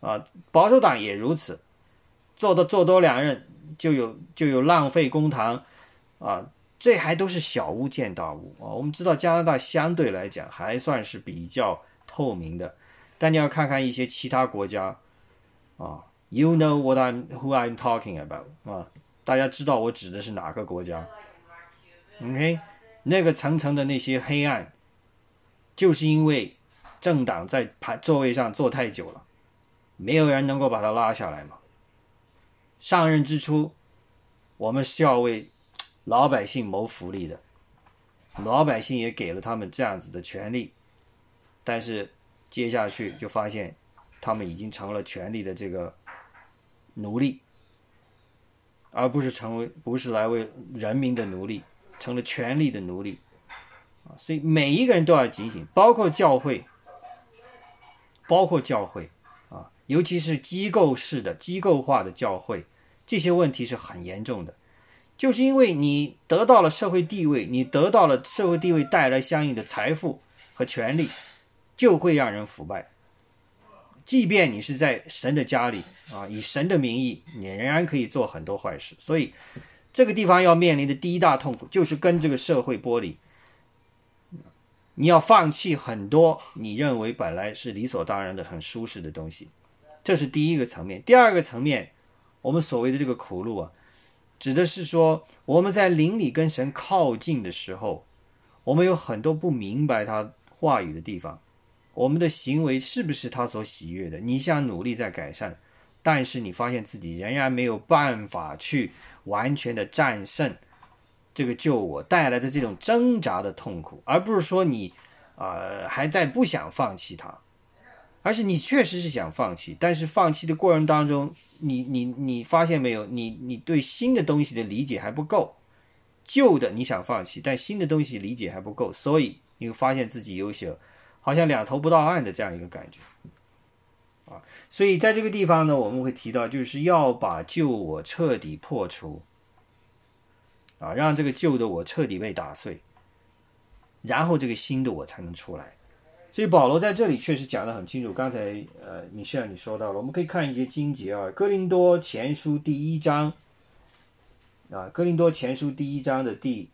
啊，保守党也如此，做的做多两任就有就有浪费公堂，啊，这还都是小巫见大巫啊。我们知道加拿大相对来讲还算是比较透明的。但你要看看一些其他国家，啊，You know what I'm who I'm talking about 啊，大家知道我指的是哪个国家？OK，那个层层的那些黑暗，就是因为政党在排座位上坐太久了，没有人能够把他拉下来嘛。上任之初，我们是要为老百姓谋福利的，老百姓也给了他们这样子的权利，但是。接下去就发现，他们已经成了权力的这个奴隶，而不是成为不是来为人民的奴隶，成了权力的奴隶啊！所以每一个人都要警醒，包括教会，包括教会啊，尤其是机构式的、机构化的教会，这些问题是很严重的，就是因为你得到了社会地位，你得到了社会地位带来相应的财富和权利。就会让人腐败，即便你是在神的家里啊，以神的名义，你仍然可以做很多坏事。所以，这个地方要面临的第一大痛苦，就是跟这个社会剥离。你要放弃很多你认为本来是理所当然的、很舒适的东西，这是第一个层面。第二个层面，我们所谓的这个苦路啊，指的是说我们在灵里跟神靠近的时候，我们有很多不明白他话语的地方。我们的行为是不是他所喜悦的？你想努力在改善，但是你发现自己仍然没有办法去完全的战胜这个救我带来的这种挣扎的痛苦，而不是说你啊还在不想放弃它，而是你确实是想放弃，但是放弃的过程当中，你你你发现没有？你你对新的东西的理解还不够，旧的你想放弃，但新的东西理解还不够，所以你会发现自己有些。好像两头不到岸的这样一个感觉，啊，所以在这个地方呢，我们会提到，就是要把旧我彻底破除，啊，让这个旧的我彻底被打碎，然后这个新的我才能出来。所以保罗在这里确实讲得很清楚。刚才呃，米歇尔你说到了，我们可以看一些经节啊，《哥林多前书》第一章，啊，《哥林多前书》第一章的第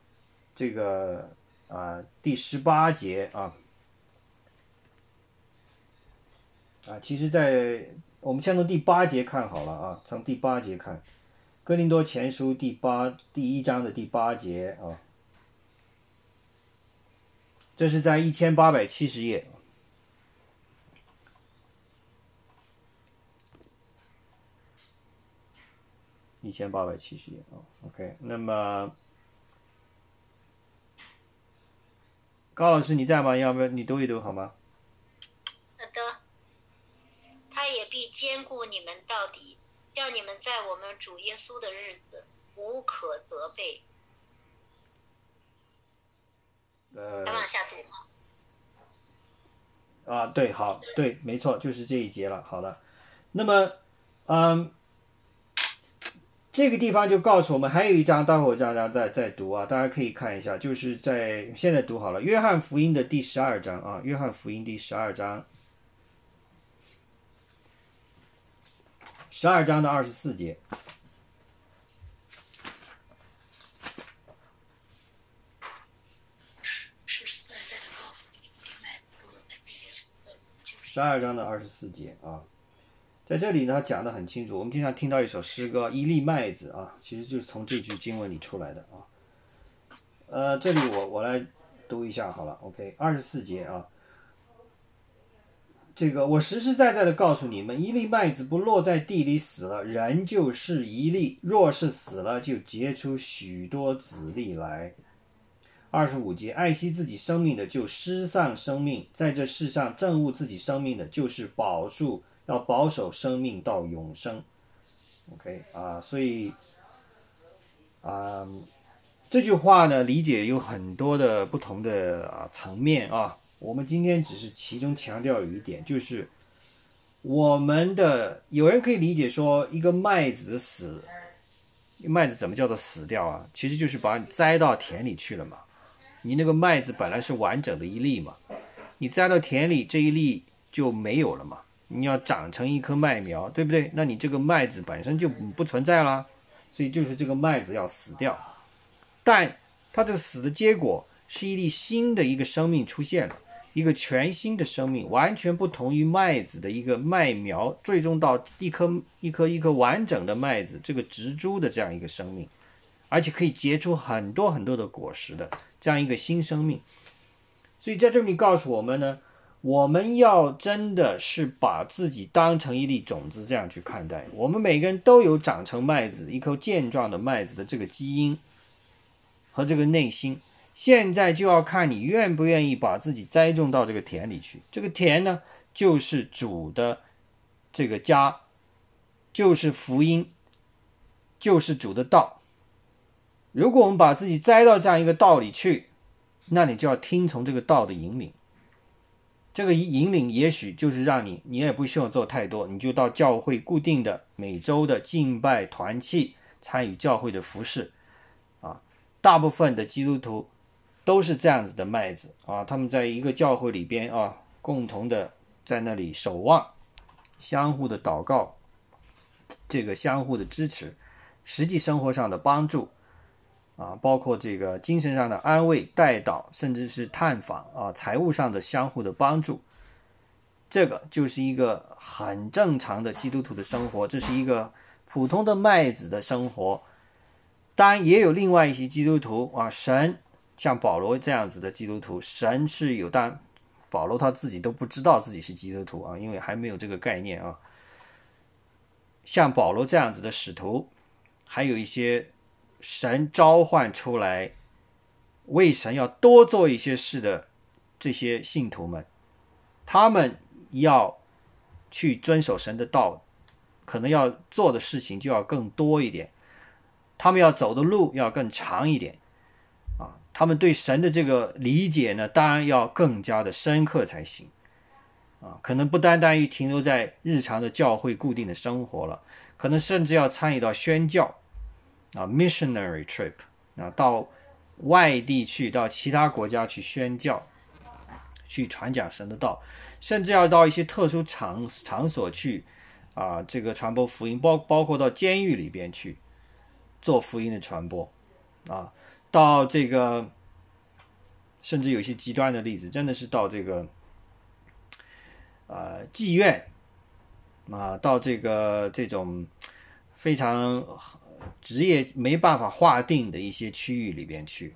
这个啊第十八节啊。啊，其实，在我们先从第八节看好了啊，从第八节看，《哥林多前书》第八第一章的第八节啊，这是在一千八百七十页，一千八百七十页啊。OK，那么高老师你在吗？要不要你读一读好吗？好的。他也必兼顾你们到底，叫你们在我们主耶稣的日子无可责备。呃，还往下读吗？啊，对，好，对，没错，就是这一节了。好的，那么，嗯，这个地方就告诉我们，还有一章，待会儿大家再再读啊，大家可以看一下，就是在现在读好了，《约翰福音》的第十二章啊，《约翰福音》第十二章。十二章的二十四节，十二章的二十四节啊，在这里呢讲的很清楚。我们经常听到一首诗歌《一粒麦子》啊，其实就是从这句经文里出来的啊。呃，这里我我来读一下好了，OK，二十四节啊。这个我实实在在的告诉你们，一粒麦子不落在地里死了，人就是一粒；若是死了，就结出许多子粒来。二十五节，爱惜自己生命的就失丧生命，在这世上憎恶自己生命的，就是保住要保守生命到永生。OK 啊，所以啊，这句话呢，理解有很多的不同的啊层面啊。我们今天只是其中强调有一点，就是我们的有人可以理解说，一个麦子的死，麦子怎么叫做死掉啊？其实就是把你栽到田里去了嘛。你那个麦子本来是完整的一粒嘛，你栽到田里这一粒就没有了嘛。你要长成一棵麦苗，对不对？那你这个麦子本身就不存在了，所以就是这个麦子要死掉。但它这死的结果是一粒新的一个生命出现了。一个全新的生命，完全不同于麦子的一个麦苗，最终到一颗一颗一颗完整的麦子，这个植株的这样一个生命，而且可以结出很多很多的果实的这样一个新生命。所以在这里告诉我们呢，我们要真的是把自己当成一粒种子这样去看待。我们每个人都有长成麦子、一颗健壮的麦子的这个基因和这个内心。现在就要看你愿不愿意把自己栽种到这个田里去。这个田呢，就是主的这个家，就是福音，就是主的道。如果我们把自己栽到这样一个道里去，那你就要听从这个道的引领。这个引领也许就是让你，你也不需要做太多，你就到教会固定的每周的敬拜团契，参与教会的服饰。啊，大部分的基督徒。都是这样子的麦子啊，他们在一个教会里边啊，共同的在那里守望，相互的祷告，这个相互的支持，实际生活上的帮助啊，包括这个精神上的安慰、带导，甚至是探访啊，财务上的相互的帮助，这个就是一个很正常的基督徒的生活，这是一个普通的麦子的生活。当然，也有另外一些基督徒啊，神。像保罗这样子的基督徒，神是有，但保罗他自己都不知道自己是基督徒啊，因为还没有这个概念啊。像保罗这样子的使徒，还有一些神召唤出来为神要多做一些事的这些信徒们，他们要去遵守神的道，可能要做的事情就要更多一点，他们要走的路要更长一点。他们对神的这个理解呢，当然要更加的深刻才行，啊，可能不单单于停留在日常的教会固定的生活了，可能甚至要参与到宣教，啊，missionary trip，啊，到外地去，到其他国家去宣教，去传讲神的道，甚至要到一些特殊场场所去，啊，这个传播福音，包包括到监狱里边去做福音的传播，啊。到这个，甚至有些极端的例子，真的是到这个，呃，妓院啊，到这个这种非常职业没办法划定的一些区域里边去，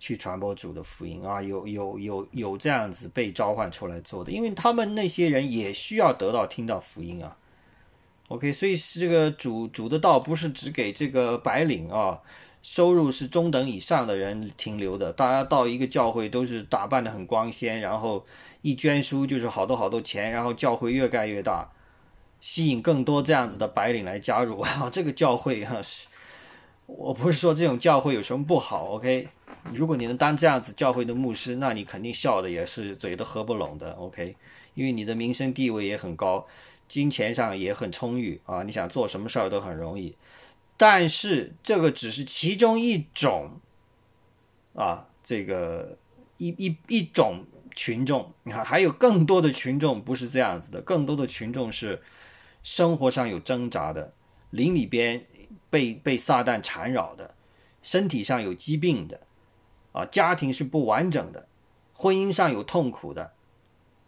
去传播主的福音啊，有有有有这样子被召唤出来做的，因为他们那些人也需要得到听到福音啊。OK，所以这个主主的道不是只给这个白领啊。收入是中等以上的人停留的，大家到一个教会都是打扮的很光鲜，然后一捐书就是好多好多钱，然后教会越盖越大，吸引更多这样子的白领来加入 啊。这个教会哈是，我不是说这种教会有什么不好，OK？如果你能当这样子教会的牧师，那你肯定笑的也是嘴都合不拢的，OK？因为你的名声地位也很高，金钱上也很充裕啊，你想做什么事儿都很容易。但是这个只是其中一种，啊，这个一一一种群众，你看还有更多的群众不是这样子的，更多的群众是生活上有挣扎的，灵里边被被撒旦缠绕的，身体上有疾病的，啊，家庭是不完整的，婚姻上有痛苦的，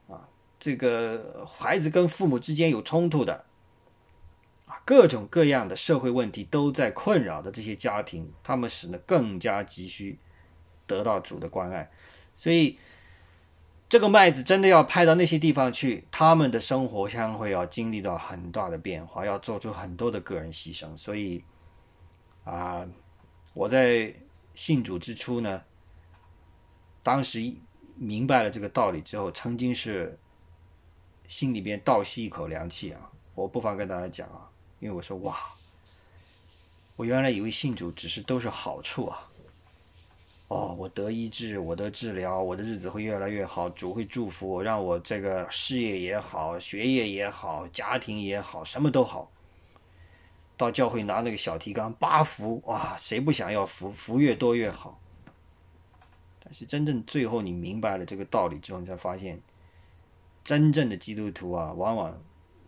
啊，这个孩子跟父母之间有冲突的。各种各样的社会问题都在困扰的这些家庭，他们使得更加急需得到主的关爱。所以，这个麦子真的要派到那些地方去，他们的生活将会要经历到很大的变化，要做出很多的个人牺牲。所以啊，我在信主之初呢，当时明白了这个道理之后，曾经是心里边倒吸一口凉气啊！我不妨跟大家讲啊，因为我说哇，我原来以为信主只是都是好处啊。哦，我得医治，我得治疗，我的日子会越来越好，主会祝福我，让我这个事业也好，学业也好，家庭也好，什么都好。到教会拿那个小提纲八福，哇，谁不想要福？福越多越好。但是真正最后你明白了这个道理之后，你才发现，真正的基督徒啊，往往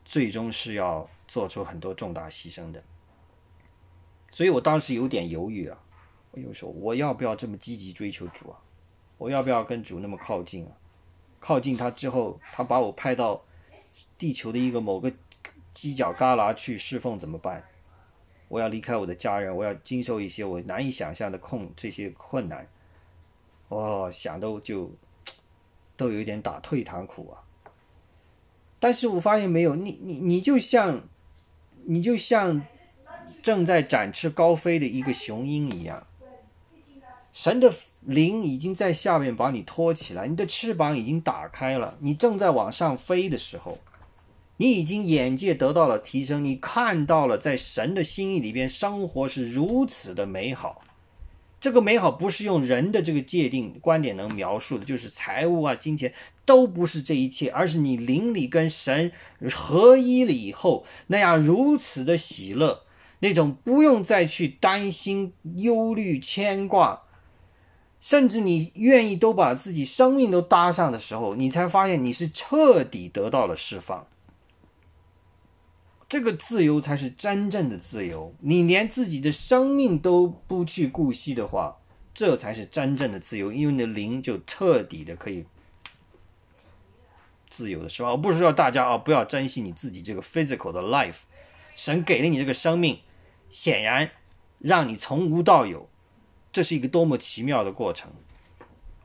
最终是要做出很多重大牺牲的。所以我当时有点犹豫啊。我就说我要不要这么积极追求主啊？我要不要跟主那么靠近啊？靠近他之后，他把我派到地球的一个某个犄角旮旯去侍奉怎么办？我要离开我的家人，我要经受一些我难以想象的困这些困难，哦，想都就 都有点打退堂鼓啊。但是我发现没有，你你你就像你就像正在展翅高飞的一个雄鹰一样。神的灵已经在下面把你托起来，你的翅膀已经打开了，你正在往上飞的时候，你已经眼界得到了提升，你看到了在神的心意里边生活是如此的美好。这个美好不是用人的这个界定观点能描述的，就是财物啊、金钱都不是这一切，而是你灵里跟神合一了以后那样如此的喜乐，那种不用再去担心、忧虑、牵挂。甚至你愿意都把自己生命都搭上的时候，你才发现你是彻底得到了释放。这个自由才是真正的自由。你连自己的生命都不去顾惜的话，这才是真正的自由。因为你的灵就彻底的可以自由的释放。我不是说大家啊不要珍惜你自己这个 physical 的 life，神给了你这个生命，显然让你从无到有。这是一个多么奇妙的过程，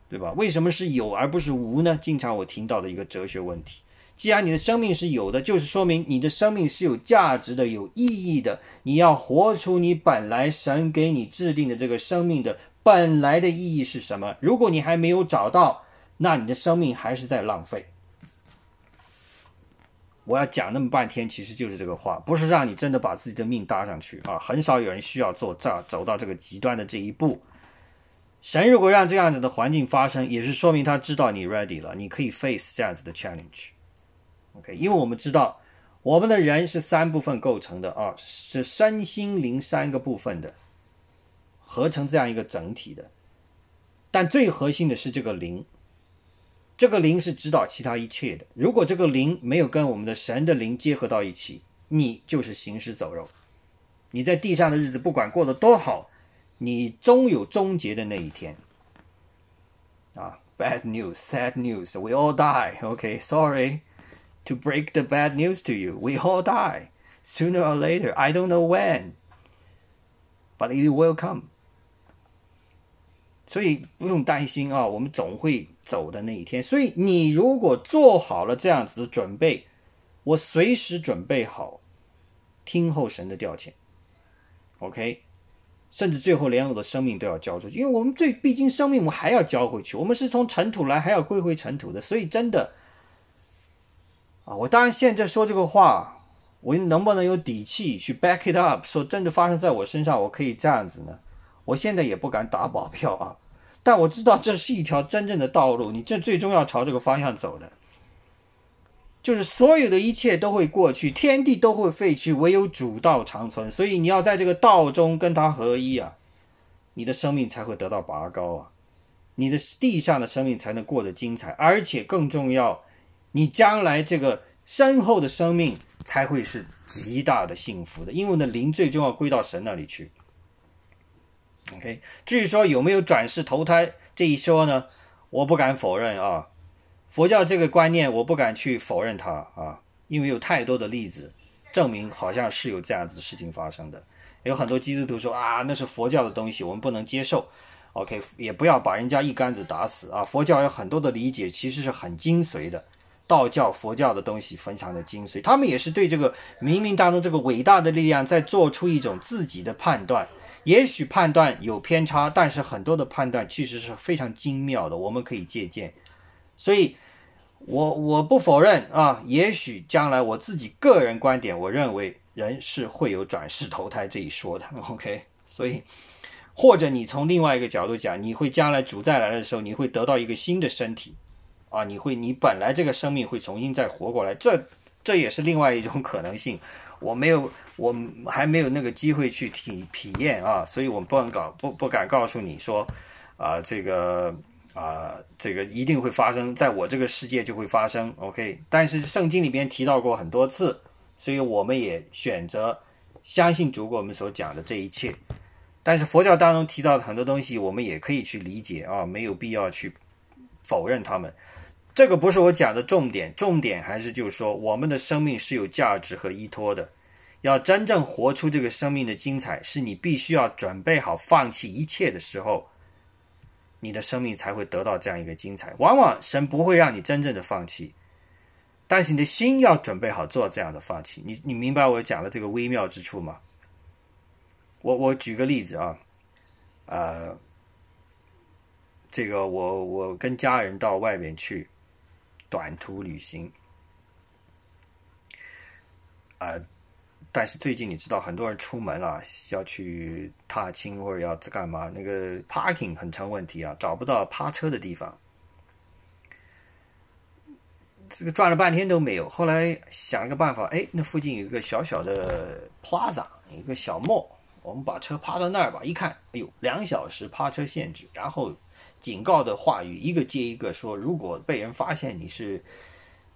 对吧？为什么是有而不是无呢？经常我听到的一个哲学问题。既然你的生命是有的，就是说明你的生命是有价值的、有意义的。你要活出你本来神给你制定的这个生命的本来的意义是什么？如果你还没有找到，那你的生命还是在浪费。我要讲那么半天，其实就是这个话，不是让你真的把自己的命搭上去啊！很少有人需要做这走到这个极端的这一步。神如果让这样子的环境发生，也是说明他知道你 ready 了，你可以 face 这样子的 challenge。OK，因为我们知道我们的人是三部分构成的啊，是身心灵三个部分的合成这样一个整体的，但最核心的是这个灵。这个灵是指导其他一切的。如果这个灵没有跟我们的神的灵结合到一起，你就是行尸走肉。你在地上的日子不管过得多好，你终有终结的那一天。啊，bad news, sad news, we all die. OK, sorry. To break the bad news to you. We all die sooner or later. I don't know when, but it will come. 所以不用担心啊，我们总会走的那一天。所以你如果做好了这样子的准备，我随时准备好听候神的调遣。OK，甚至最后连我的生命都要交出去，因为我们最毕竟生命我们还要交回去，我们是从尘土来，还要归回尘土的。所以真的啊，我当然现在说这个话，我能不能有底气去 back it up，说真的发生在我身上，我可以这样子呢？我现在也不敢打保票啊，但我知道这是一条真正的道路，你这最终要朝这个方向走的。就是所有的一切都会过去，天地都会废去，唯有主道长存。所以你要在这个道中跟他合一啊，你的生命才会得到拔高啊，你的地上的生命才能过得精彩，而且更重要，你将来这个身后的生命才会是极大的幸福的，因为呢，灵最终要归到神那里去。OK，至于说有没有转世投胎这一说呢？我不敢否认啊，佛教这个观念我不敢去否认它啊，因为有太多的例子证明好像是有这样子的事情发生的。有很多基督徒说啊，那是佛教的东西，我们不能接受。OK，也不要把人家一竿子打死啊。佛教有很多的理解，其实是很精髓的。道教、佛教的东西非常的精髓，他们也是对这个冥冥当中这个伟大的力量在做出一种自己的判断。也许判断有偏差，但是很多的判断其实是非常精妙的，我们可以借鉴。所以，我我不否认啊，也许将来我自己个人观点，我认为人是会有转世投胎这一说的。OK，所以，或者你从另外一个角度讲，你会将来主再来的时候，你会得到一个新的身体。啊，你会，你本来这个生命会重新再活过来，这这也是另外一种可能性。我没有，我还没有那个机会去体体验啊，所以我不能搞，不不敢告诉你说，啊，这个啊，这个一定会发生在我这个世界就会发生。OK，但是圣经里边提到过很多次，所以我们也选择相信主给我们所讲的这一切。但是佛教当中提到的很多东西，我们也可以去理解啊，没有必要去否认他们。这个不是我讲的重点，重点还是就是说，我们的生命是有价值和依托的。要真正活出这个生命的精彩，是你必须要准备好放弃一切的时候，你的生命才会得到这样一个精彩。往往神不会让你真正的放弃，但是你的心要准备好做这样的放弃。你你明白我讲的这个微妙之处吗？我我举个例子啊，呃，这个我我跟家人到外面去。短途旅行，啊，但是最近你知道，很多人出门了，要去踏青或者要干嘛，那个 parking 很成问题啊，找不到趴车的地方，这个转了半天都没有。后来想一个办法，哎，那附近有一个小小的 plaza，有一个小 mall，我们把车趴到那儿吧。一看，哎呦，两小时趴车限制，然后。警告的话语一个接一个说，如果被人发现你是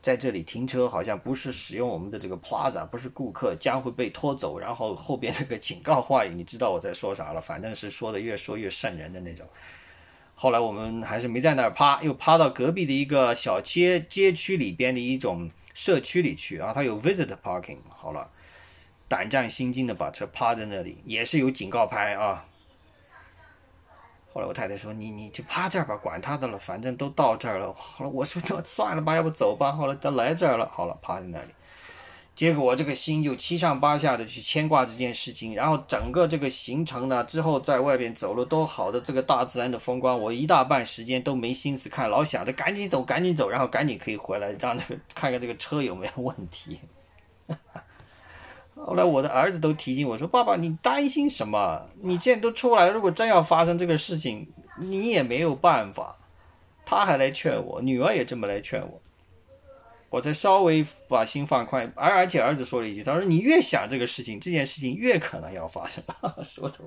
在这里停车，好像不是使用我们的这个 plaza，不是顾客，将会被拖走。然后后边这个警告话语，你知道我在说啥了？反正是说的越说越瘆人的那种。后来我们还是没在那儿趴，又趴到隔壁的一个小街街区里边的一种社区里去啊，它有 visit parking。好了，胆战心惊的把车趴在那里，也是有警告牌啊。后来我太太说：“你你就趴这儿吧，管他的了，反正都到这儿了。”后来我说：“那算了吧，要不走吧。”后来都来这儿了，好了，趴在那里。结果我这个心就七上八下的去牵挂这件事情。然后整个这个行程呢，之后在外边走了多好的这个大自然的风光，我一大半时间都没心思看，老想着赶紧走，赶紧走，然后赶紧可以回来，让那个看看这个车有没有问题。后来我的儿子都提醒我说：“爸爸，你担心什么？你现在都出来了，如果真要发生这个事情，你也没有办法。”他还来劝我，女儿也这么来劝我，我才稍微把心放宽。而而且儿子说了一句：“他说你越想这个事情，这件事情越可能要发生。” 说的。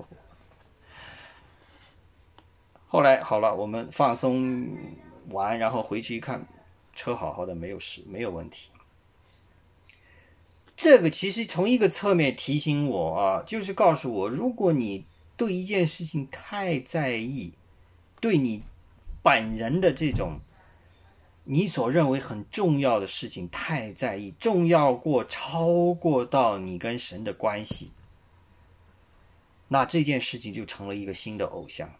后来好了，我们放松完，然后回去一看，车好好的，没有事，没有问题。这个其实从一个侧面提醒我啊，就是告诉我，如果你对一件事情太在意，对你本人的这种你所认为很重要的事情太在意，重要过超过到你跟神的关系，那这件事情就成了一个新的偶像。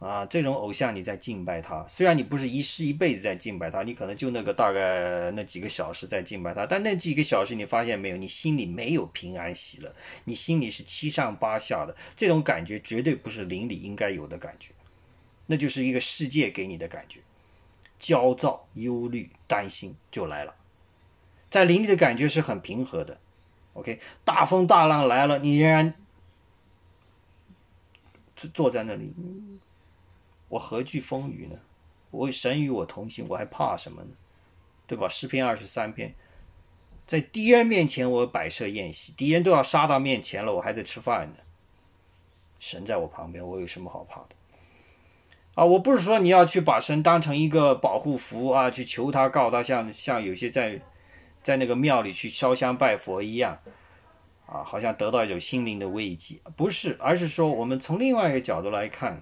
啊，这种偶像你在敬拜他，虽然你不是一世一辈子在敬拜他，你可能就那个大概那几个小时在敬拜他，但那几个小时你发现没有，你心里没有平安喜乐，你心里是七上八下的，这种感觉绝对不是灵里应该有的感觉，那就是一个世界给你的感觉，焦躁、忧虑、担心就来了，在灵里的感觉是很平和的，OK，大风大浪来了，你仍然坐坐在那里。我何惧风雨呢？我神与我同行，我还怕什么呢？对吧？诗篇二十三篇，在敌人面前我摆设宴席，敌人都要杀到面前了，我还在吃饭呢。神在我旁边，我有什么好怕的？啊，我不是说你要去把神当成一个保护符啊，去求他告他，像像有些在在那个庙里去烧香拜佛一样，啊，好像得到一种心灵的慰藉，不是，而是说我们从另外一个角度来看。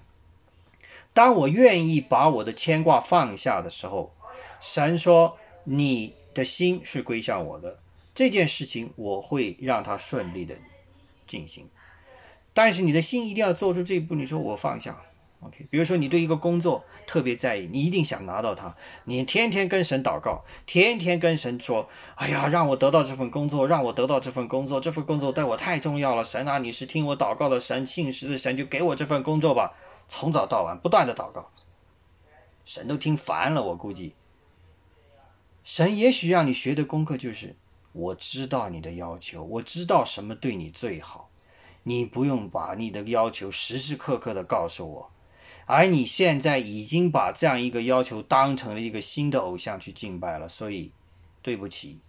当我愿意把我的牵挂放下的时候，神说：“你的心是归向我的，这件事情我会让它顺利的进行。但是你的心一定要做出这一步。你说我放下，OK，比如说你对一个工作特别在意，你一定想拿到它，你天天跟神祷告，天天跟神说：“哎呀，让我得到这份工作，让我得到这份工作，这份工作对我太重要了。神啊，你是听我祷告的神，信实的神，就给我这份工作吧。”从早到晚不断的祷告，神都听烦了，我估计。神也许让你学的功课就是：我知道你的要求，我知道什么对你最好，你不用把你的要求时时刻刻的告诉我。而你现在已经把这样一个要求当成了一个新的偶像去敬拜了，所以，对不起，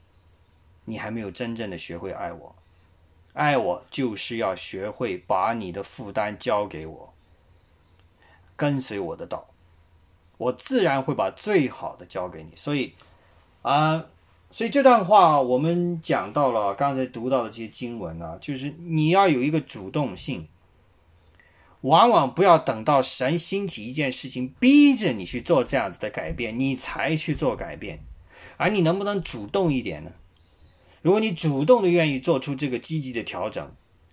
你还没有真正的学会爱我。爱我就是要学会把你的负担交给我，跟随我的道，我自然会把最好的交给你。所以，啊，所以这段话我们讲到了刚才读到的这些经文啊，就是你要有一个主动性。往往不要等到神兴起一件事情，逼着你去做这样子的改变，你才去做改变。而你能不能主动一点呢？如果你主动的愿意做出这个积极的调整，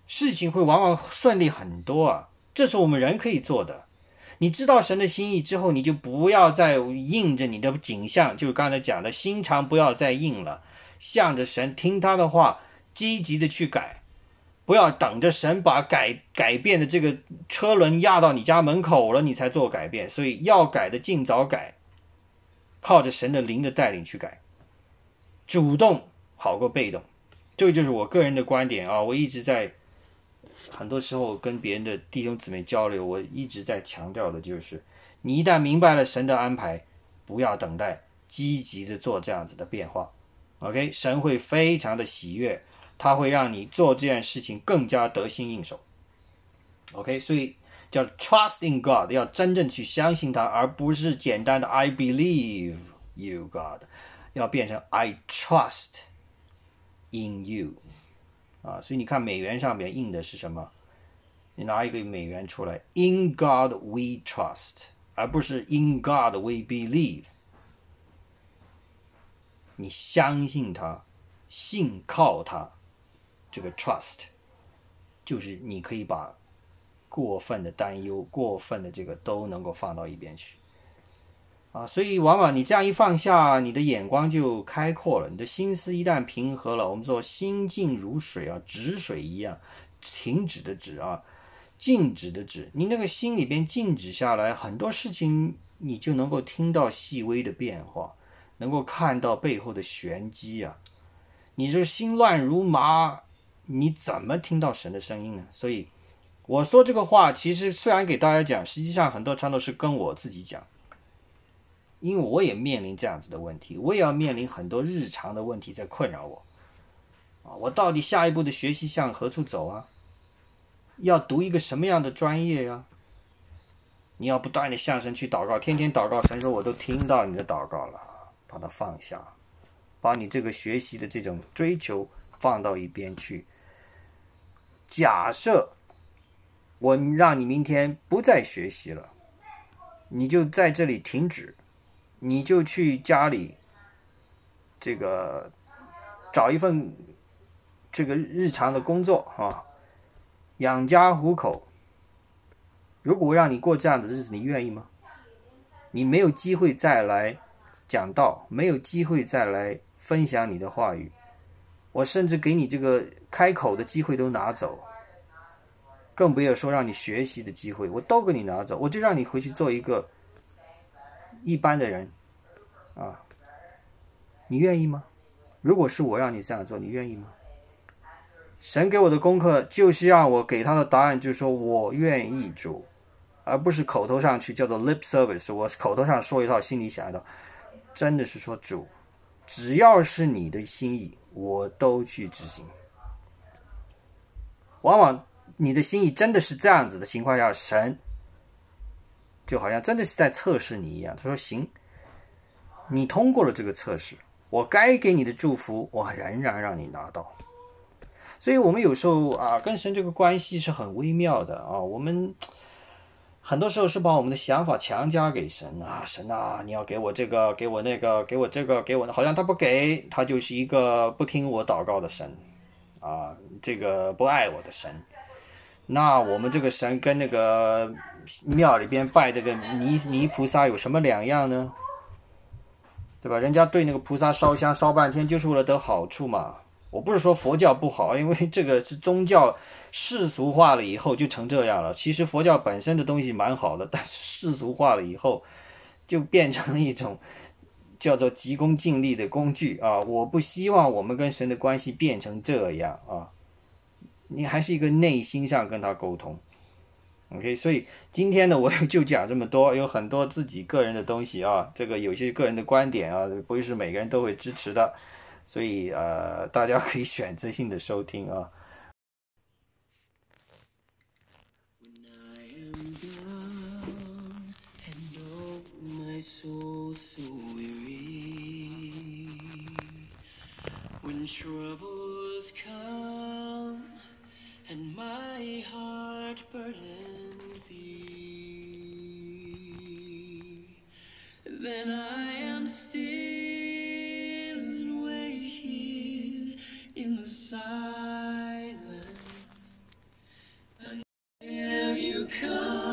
事情会往往顺利很多啊。这是我们人可以做的。你知道神的心意之后，你就不要再硬着你的景象，就是刚才讲的心肠不要再硬了，向着神听他的话，积极的去改。不要等着神把改改变的这个车轮压到你家门口了，你才做改变。所以要改的尽早改，靠着神的灵的带领去改，主动好过被动。这个就是我个人的观点啊！我一直在很多时候跟别人的弟兄姊妹交流，我一直在强调的就是：你一旦明白了神的安排，不要等待，积极的做这样子的变化。OK，神会非常的喜悦。它会让你做这件事情更加得心应手。OK，所以叫 trust in God，要真正去相信他，而不是简单的 I believe you God，要变成 I trust in you。啊，所以你看美元上面印的是什么？你拿一个美元出来，In God we trust，而不是 In God we believe。你相信他，信靠他。这个 trust 就是你可以把过分的担忧、过分的这个都能够放到一边去啊，所以往往你这样一放下，你的眼光就开阔了，你的心思一旦平和了，我们说心静如水啊，止水一样，停止的止啊，静止的止，你那个心里边静止下来，很多事情你就能够听到细微的变化，能够看到背后的玄机啊，你这心乱如麻。你怎么听到神的声音呢？所以我说这个话，其实虽然给大家讲，实际上很多程度是跟我自己讲，因为我也面临这样子的问题，我也要面临很多日常的问题在困扰我。啊，我到底下一步的学习向何处走啊？要读一个什么样的专业呀？你要不断的向神去祷告，天天祷告，神说我都听到你的祷告了，把它放下，把你这个学习的这种追求放到一边去。假设我让你明天不再学习了，你就在这里停止，你就去家里这个找一份这个日常的工作啊，养家糊口。如果让你过这样的日子，你愿意吗？你没有机会再来讲道，没有机会再来分享你的话语。我甚至给你这个开口的机会都拿走，更不要说让你学习的机会，我都给你拿走，我就让你回去做一个一般的人，啊，你愿意吗？如果是我让你这样做，你愿意吗？神给我的功课就是让我给他的答案，就是说我愿意主，而不是口头上去叫做 lip service，我口头上说一套，心里想一套，真的是说主，只要是你的心意。我都去执行。往往你的心意真的是这样子的情况下，神就好像真的是在测试你一样。他说：“行，你通过了这个测试，我该给你的祝福，我仍然让你拿到。”所以，我们有时候啊，跟神这个关系是很微妙的啊。我们。很多时候是把我们的想法强加给神啊，神啊，你要给我这个，给我那个，给我这个，给我好像他不给，他就是一个不听我祷告的神，啊，这个不爱我的神。那我们这个神跟那个庙里边拜这个泥泥菩萨有什么两样呢？对吧？人家对那个菩萨烧香烧半天，就是为了得好处嘛。我不是说佛教不好，因为这个是宗教世俗化了以后就成这样了。其实佛教本身的东西蛮好的，但是世俗化了以后，就变成了一种叫做急功近利的工具啊！我不希望我们跟神的关系变成这样啊！你还是一个内心上跟他沟通，OK？所以今天呢，我就讲这么多，有很多自己个人的东西啊，这个有些个人的观点啊，不会是每个人都会支持的。所以呃，大家可以选择性的收听啊。and my heart burdened be, then I am still and wait here in the silence until you come.